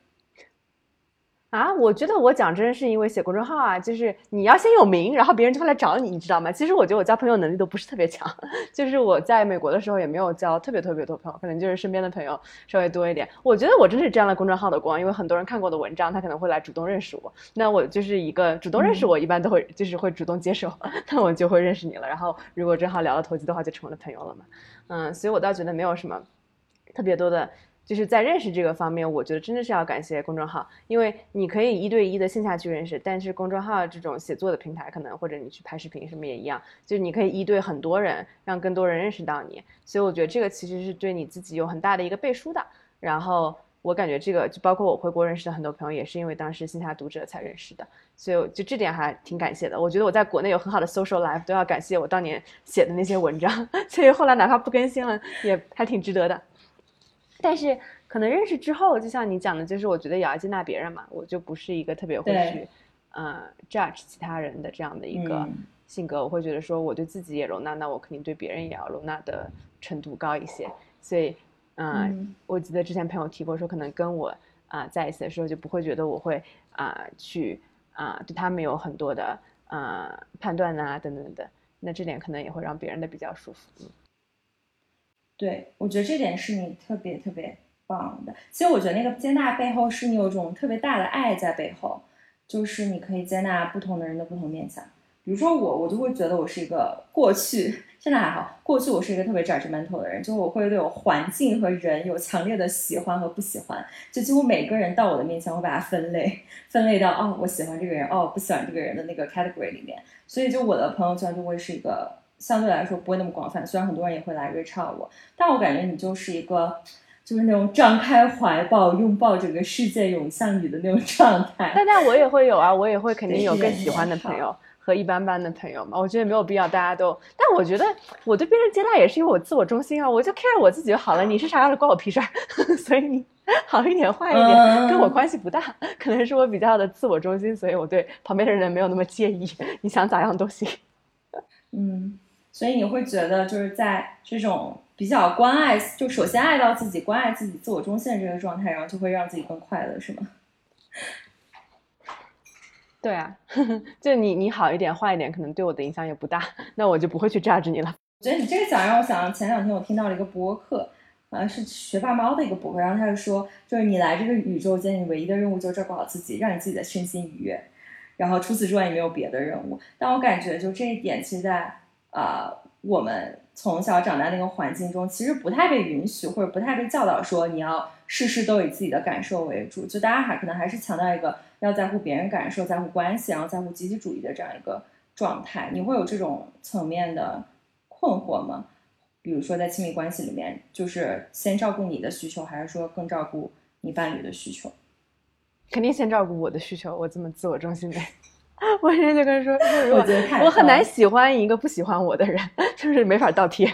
啊，我觉得我讲真是因为写公众号啊，就是你要先有名，然后别人就会来找你，你知道吗？其实我觉得我交朋友能力都不是特别强，*laughs* 就是我在美国的时候也没有交特别特别多朋友，可能就是身边的朋友稍微多一点。我觉得我真是沾了公众号的光，因为很多人看过的文章，他可能会来主动认识我，那我就是一个主动认识我，一般都会就是会主动接受，*laughs* 那我就会认识你了。然后如果正好聊了投机的话，就成了朋友了嘛。嗯，所以我倒觉得没有什么特别多的。就是在认识这个方面，我觉得真的是要感谢公众号，因为你可以一对一的线下去认识，但是公众号这种写作的平台，可能或者你去拍视频什么也一样，就是你可以一对很多人，让更多人认识到你。所以我觉得这个其实是对你自己有很大的一个背书的。然后我感觉这个就包括我回国认识的很多朋友，也是因为当时线下读者才认识的，所以就这点还挺感谢的。我觉得我在国内有很好的 social life，都要感谢我当年写的那些文章，*laughs* 所以后来哪怕不更新了，也还挺值得的。但是可能认识之后，就像你讲的，就是我觉得也要接纳别人嘛，我就不是一个特别会去，呃，judge 其他人的这样的一个性格。我会觉得说，我对自己也容纳，那我肯定对别人也要容纳的程度高一些。所以，嗯，我记得之前朋友提过说，可能跟我啊在一起的时候，就不会觉得我会啊去啊对他们有很多的啊判断啊等等等。那这点可能也会让别人的比较舒服。对，我觉得这点是你特别特别棒的。其实我觉得那个接纳背后是你有种特别大的爱在背后，就是你可以接纳不同的人的不同面相。比如说我，我就会觉得我是一个过去，现在还好，过去我是一个特别 judgmental 的人，就我会对我环境和人有强烈的喜欢和不喜欢，就几乎每个人到我的面前，我把它分类，分类到哦，我喜欢这个人，哦，不喜欢这个人的那个 category 里面。所以就我的朋友圈就会是一个。相对来说不会那么广泛，虽然很多人也会来 reach out 我，但我感觉你就是一个，就是那种张开怀抱拥抱整个世界涌向你的那种状态。但但我也会有啊，我也会肯定有更喜欢的朋友和一般般的朋友嘛，我觉得没有必要大家都。但我觉得我对别人接纳也是因为我自我中心啊，我就 care 我自己就好了，你是啥样的关我屁事儿。*laughs* 所以你 *laughs* 好一点坏一点跟我关系不大，可能是我比较的自我中心，所以我对旁边的人没有那么介意，你想咋样都行。嗯，所以你会觉得就是在这种比较关爱，就首先爱到自己、关爱自己、自我中心的这个状态，然后就会让自己更快乐，是吗？*laughs* 对啊，呵 *laughs* 呵就你你好一点坏一点，可能对我的影响也不大，*laughs* 那我就不会去榨着你了。我觉得你这个讲让我想，前两天我听到了一个播客，好像是学霸猫的一个播客，然后他就说，就是你来这个宇宙间，你唯一的任务就是照顾好自己，让你自己的身心愉悦，然后除此之外也没有别的任务。但我感觉就这一点，其实在啊我们从小长大那个环境中，其实不太被允许，或者不太被教导说你要事事都以自己的感受为主，就大家还可能还是强调一个。要在乎别人感受，在乎关系，然后在乎集体主义的这样一个状态，你会有这种层面的困惑吗？比如说在亲密关系里面，就是先照顾你的需求，还是说更照顾你伴侣的需求？肯定先照顾我的需求，我这么自我中心的。*laughs* 我直接就跟他说，我觉得我很难喜欢一个不喜欢我的人，就 *laughs* 是没法倒贴。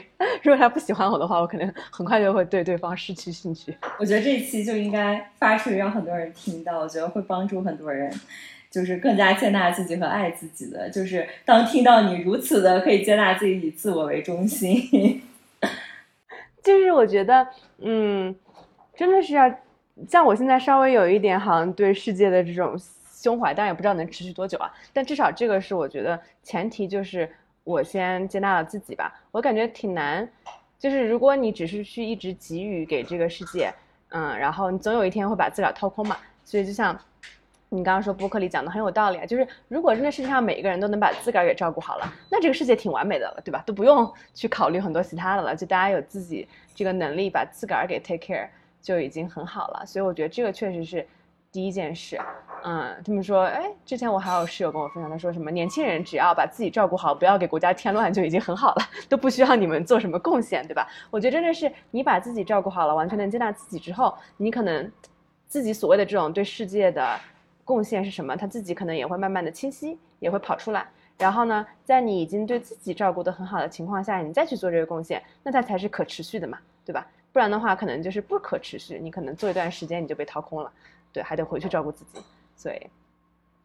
如果他不喜欢我的话，我可能很快就会对对方失去兴趣。我觉得这一期就应该发出去，让很多人听到。我觉得会帮助很多人，就是更加接纳自己和爱自己的。就是当听到你如此的可以接纳自己，以自我为中心，*laughs* 就是我觉得，嗯，真的是要像我现在稍微有一点好像对世界的这种。胸怀，但也不知道能持续多久啊。但至少这个是我觉得前提，就是我先接纳了自己吧。我感觉挺难，就是如果你只是去一直给予给这个世界，嗯，然后你总有一天会把自个儿掏空嘛。所以就像你刚刚说播客里讲的很有道理啊，就是如果真的世界上每一个人都能把自个儿给照顾好了，那这个世界挺完美的了，对吧？都不用 *laughs* 去考虑很多其他的了，就大家有自己这个能力把自个儿给 take care 就已经很好了。所以我觉得这个确实是。第一件事，嗯，他们说，哎，之前我还有室友跟我分享，他说什么年轻人只要把自己照顾好，不要给国家添乱，就已经很好了，都不需要你们做什么贡献，对吧？我觉得真的是你把自己照顾好了，完全能接纳自己之后，你可能自己所谓的这种对世界的贡献是什么，他自己可能也会慢慢的清晰，也会跑出来。然后呢，在你已经对自己照顾的很好的情况下，你再去做这个贡献，那它才是可持续的嘛，对吧？不然的话，可能就是不可持续，你可能做一段时间你就被掏空了。对，还得回去照顾自己，所以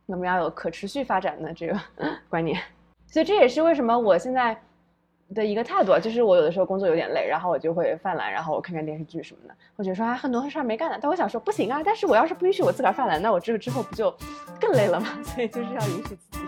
我们要有可持续发展的这个 *laughs* 观念。所以这也是为什么我现在的一个态度，就是我有的时候工作有点累，然后我就会犯懒，然后我看看电视剧什么的。我觉得说啊很多事儿没干呢，但我想说不行啊，但是我要是不允许我自个儿犯懒，那我这个之后不就更累了吗？*laughs* 所以就是要允许自己。